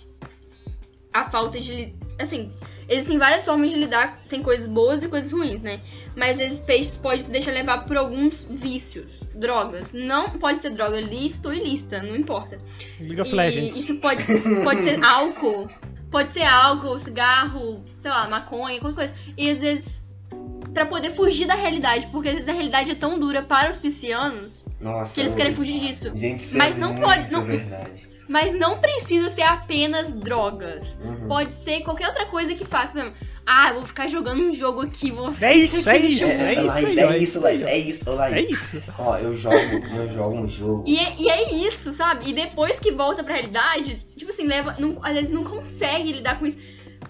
a falta de... Assim, existem várias formas de lidar, tem coisas boas e coisas ruins, né? Mas esses peixes podem se deixar levar por alguns vícios, drogas. Não pode ser droga lícita ou ilícita, não importa.
League of
E
Legends.
Isso pode, pode ser álcool. Pode ser álcool, cigarro, sei lá, maconha, qualquer coisa. E às vezes, pra poder fugir da realidade, porque às vezes a realidade é tão dura para os piscianos
Nossa,
que eles querem fugir disso.
Gente, isso
Mas
é
não
muito
pode- não-
verdade.
Mas não precisa ser apenas drogas.
Uhum.
Pode ser qualquer outra coisa que faça. Por exemplo, ah, vou ficar jogando um jogo aqui, vou
É isso, é isso,
É,
é isso
Laís, é isso,
isso aí,
Laís,
ó.
é isso, ô,
É
Laís.
isso.
Ó, eu jogo, eu jogo um jogo.
E é, e é isso, sabe? E depois que volta pra realidade, tipo assim, leva. Não, às vezes não consegue lidar com isso.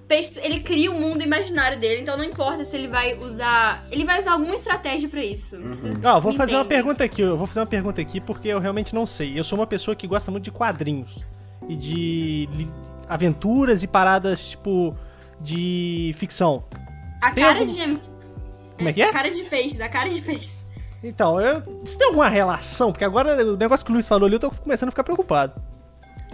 Peixe, ele cria o mundo imaginário dele, então não importa se ele vai usar. Ele vai usar alguma estratégia pra isso.
Uhum.
Ó, vou fazer uma pergunta aqui, eu vou fazer uma pergunta aqui porque eu realmente não sei. Eu sou uma pessoa que gosta muito de quadrinhos e de aventuras e paradas tipo de ficção.
A
Tem
cara
algum-
de James.
Como é que é?
A cara de peixes, a cara de peixes.
Então, eu, isso tem alguma relação? Porque agora o negócio que o Luiz falou ali, eu tô começando a ficar preocupado.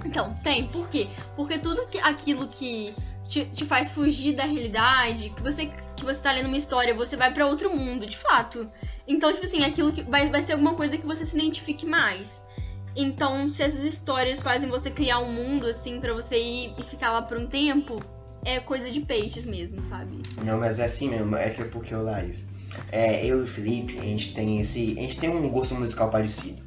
Então, tem. Por quê? Porque tudo que, aquilo que te, te faz fugir da realidade, que você, que você tá lendo uma história, você vai para outro mundo, de fato. Então, tipo assim, aquilo que vai, vai ser alguma coisa que você se identifique mais. Então, se essas histórias fazem você criar um mundo, assim, para você ir e ficar lá por um tempo, é coisa de peixes mesmo, sabe?
Não, mas é assim mesmo, é que é porque o Laís. É, eu e o Felipe, a gente tem esse. A gente tem um gosto musical parecido.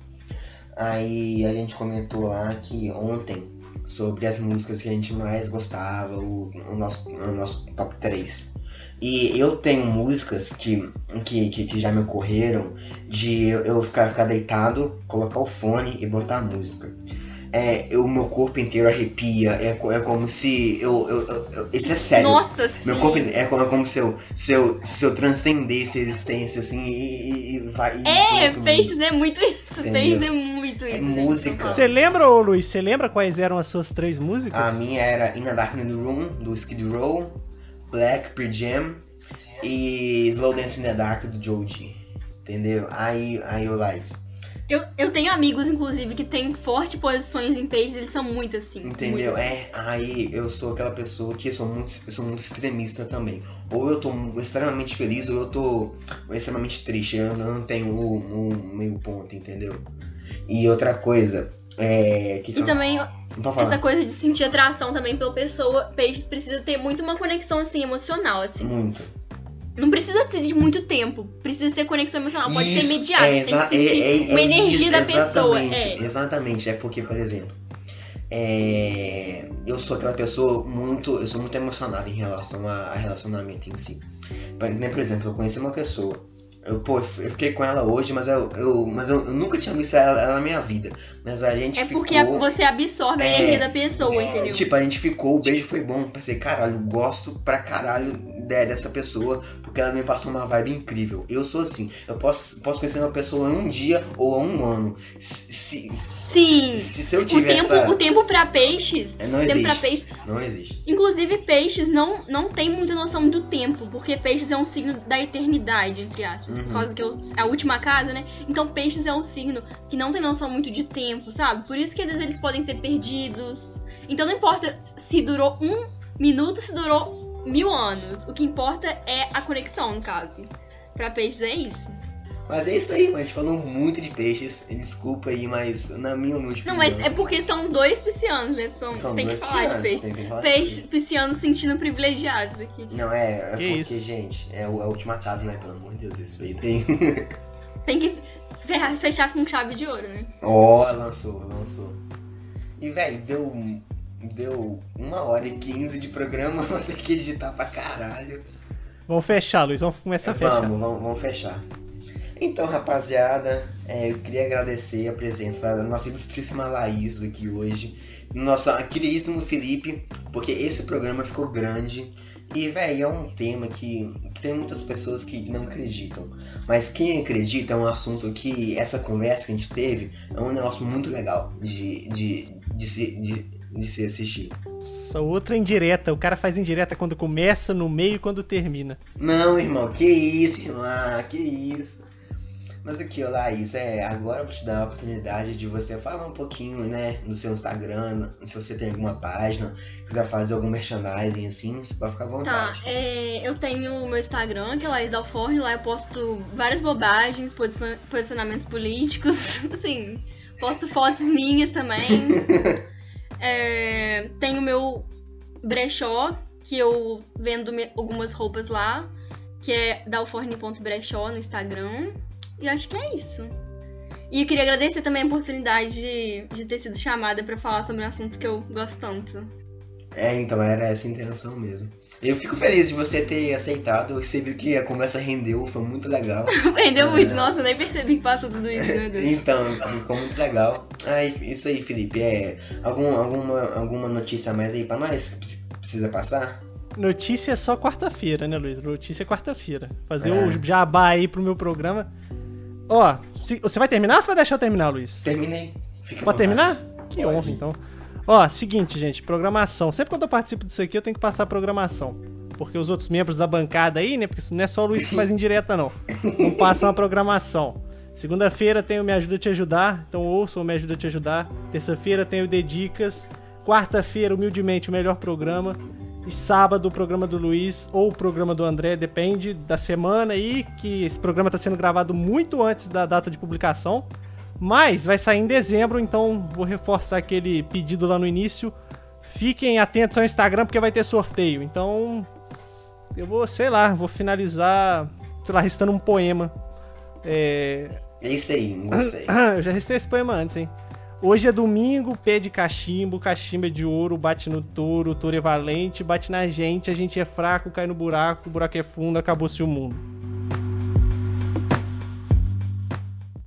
Aí a gente comentou lá que ontem sobre as músicas que a gente mais gostava, o, o nosso, o nosso top 3. E eu tenho músicas que, que, que, que já me ocorreram de eu ficar, ficar deitado, colocar o fone e botar a música é, o meu corpo inteiro arrepia. É, é como se eu, eu, eu, Isso é sério.
Nossa,
Meu corpo é, como, é como se eu, se, eu, se eu transcendesse a existência, assim, e, e vai.
É, Peixes é muito isso. Peixes é muito isso. É
música.
Você lembra, ô Luiz, você lembra quais eram as suas três músicas?
A minha era In a Dark in the Room, do Skid Row, Black Pre Jam e Slow Dance in the Dark, do Joji. Entendeu? Aí, aí eu like.
Eu, eu tenho amigos, inclusive, que têm fortes posições em pages, eles são muito assim.
Entendeu?
Muito
é, aí eu sou aquela pessoa que eu sou muito, eu sou muito extremista também. Ou eu tô extremamente feliz, ou eu tô extremamente triste. Eu não tenho um, um meio ponto, entendeu? E outra coisa, é. Que
que e eu... também essa coisa de sentir atração também pela pessoa, peixes precisa ter muito uma conexão assim emocional, assim.
Muito.
Não precisa ser de muito tempo. Precisa ser conexão emocional. Pode ser imediato. É, tem que sentir é, é, uma energia isso, da pessoa. É.
Exatamente. É porque, por exemplo, é, eu sou aquela pessoa muito. Eu sou muito emocionado em relação a, a relacionamento em si. Por exemplo, eu conheci uma pessoa eu, pô, eu fiquei com ela hoje, mas eu, eu mas eu, eu, nunca tinha visto ela, ela, na minha vida. Mas a gente
É
ficou,
porque você absorve é, a energia da pessoa, é, entendeu?
Tipo, a gente ficou, o beijo foi bom. Pensei, caralho, gosto pra caralho dessa pessoa, porque ela me passou uma vibe incrível. Eu sou assim, eu posso, posso conhecer uma pessoa em um dia ou um ano. Se,
Sim.
Se, se eu tiver
o tempo,
essa...
o tempo pra peixes.
É, não existe.
Tempo pra peixes,
não existe.
Inclusive, peixes não, não tem muita noção do tempo, porque peixes é um signo da eternidade, entre aspas. Uhum. Por causa que eu, é a última casa, né? Então, peixes é um signo que não tem noção muito de tempo, sabe? Por isso que às vezes eles podem ser perdidos. Então, não importa se durou um minuto, se durou mil anos. O que importa é a conexão, no caso. Pra peixes é isso.
Mas é isso aí, mas a gente falou muito de peixes. Desculpa aí, mas na minha humilde
Não, mas é porque são dois piscianos, né? São, são tem, que falar de peixes. Peixes, piscianos sentindo privilegiados aqui.
Não, é, é porque, isso? gente, é a última casa, né? Pelo amor de Deus, isso aí tem.
tem que fechar com chave de ouro, né?
Ó, oh, lançou, lançou. E, velho, deu, deu uma hora e quinze de programa, vou ter que editar pra caralho.
Vamos fechar, Luiz, vamos começar a fechar.
Vamos, vamos, vamos fechar. Então, rapaziada, é, eu queria agradecer a presença da nossa ilustríssima Laís aqui hoje, do nosso queridíssimo Felipe, porque esse programa ficou grande e, velho, é um tema que tem muitas pessoas que não acreditam. Mas quem acredita é um assunto que essa conversa que a gente teve é um negócio muito legal de, de, de, se, de, de se assistir.
Só outra indireta. O cara faz indireta quando começa, no meio e quando termina.
Não, irmão, que isso, irmão, que isso. Mas aqui, ó, Laís, é, agora eu vou te dar a oportunidade de você falar um pouquinho, né, no seu Instagram, se você tem alguma página, quiser fazer algum merchandising assim, você pode ficar à vontade.
Tá, é, eu tenho o meu Instagram, que é Laís Dalforne, lá eu posto várias bobagens, posicionamentos políticos, assim, posto fotos minhas também. é, tenho o meu brechó, que eu vendo algumas roupas lá, que é dalforne.brechó no Instagram. E acho que é isso. E eu queria agradecer também a oportunidade de, de ter sido chamada para falar sobre um assunto que eu gosto tanto.
É, então era essa a intenção mesmo. Eu fico feliz de você ter aceitado. Você viu que a conversa rendeu, foi muito legal.
rendeu é... muito, nossa, eu nem percebi que passou tudo isso, meu Deus.
então, ficou muito legal. Ah, isso aí, Felipe. É, algum, alguma, alguma notícia mais aí pra nós que precisa passar?
Notícia é só quarta-feira, né, Luiz? Notícia é quarta-feira. Fazer é. o jabá aí pro meu programa. Ó, você vai terminar ou você vai deixar eu terminar, Luiz?
Terminei. Fica
Pode terminar? Que Pode. honra, então. Ó, seguinte, gente, programação. Sempre quando eu participo disso aqui, eu tenho que passar a programação. Porque os outros membros da bancada aí, né? Porque não é só o Luiz que faz indireta, não. Não passam a programação. Segunda-feira tem o Me Ajuda a Te Ajudar, então ouça o Me Ajuda a Te Ajudar. Terça-feira tem o Dedicas. Quarta-feira, humildemente, o melhor programa. E sábado, o programa do Luiz ou o programa do André, depende da semana aí, que esse programa está sendo gravado muito antes da data de publicação. Mas vai sair em dezembro, então vou reforçar aquele pedido lá no início. Fiquem atentos ao Instagram porque vai ter sorteio. Então, eu vou, sei lá, vou finalizar, sei lá, restando um poema.
É, é isso aí, gostei.
eu já restei esse poema antes, hein? Hoje é domingo, pé de cachimbo, cachimbo é de ouro, bate no touro, touro é valente, bate na gente, a gente é fraco, cai no buraco, o buraco é fundo, acabou-se o mundo.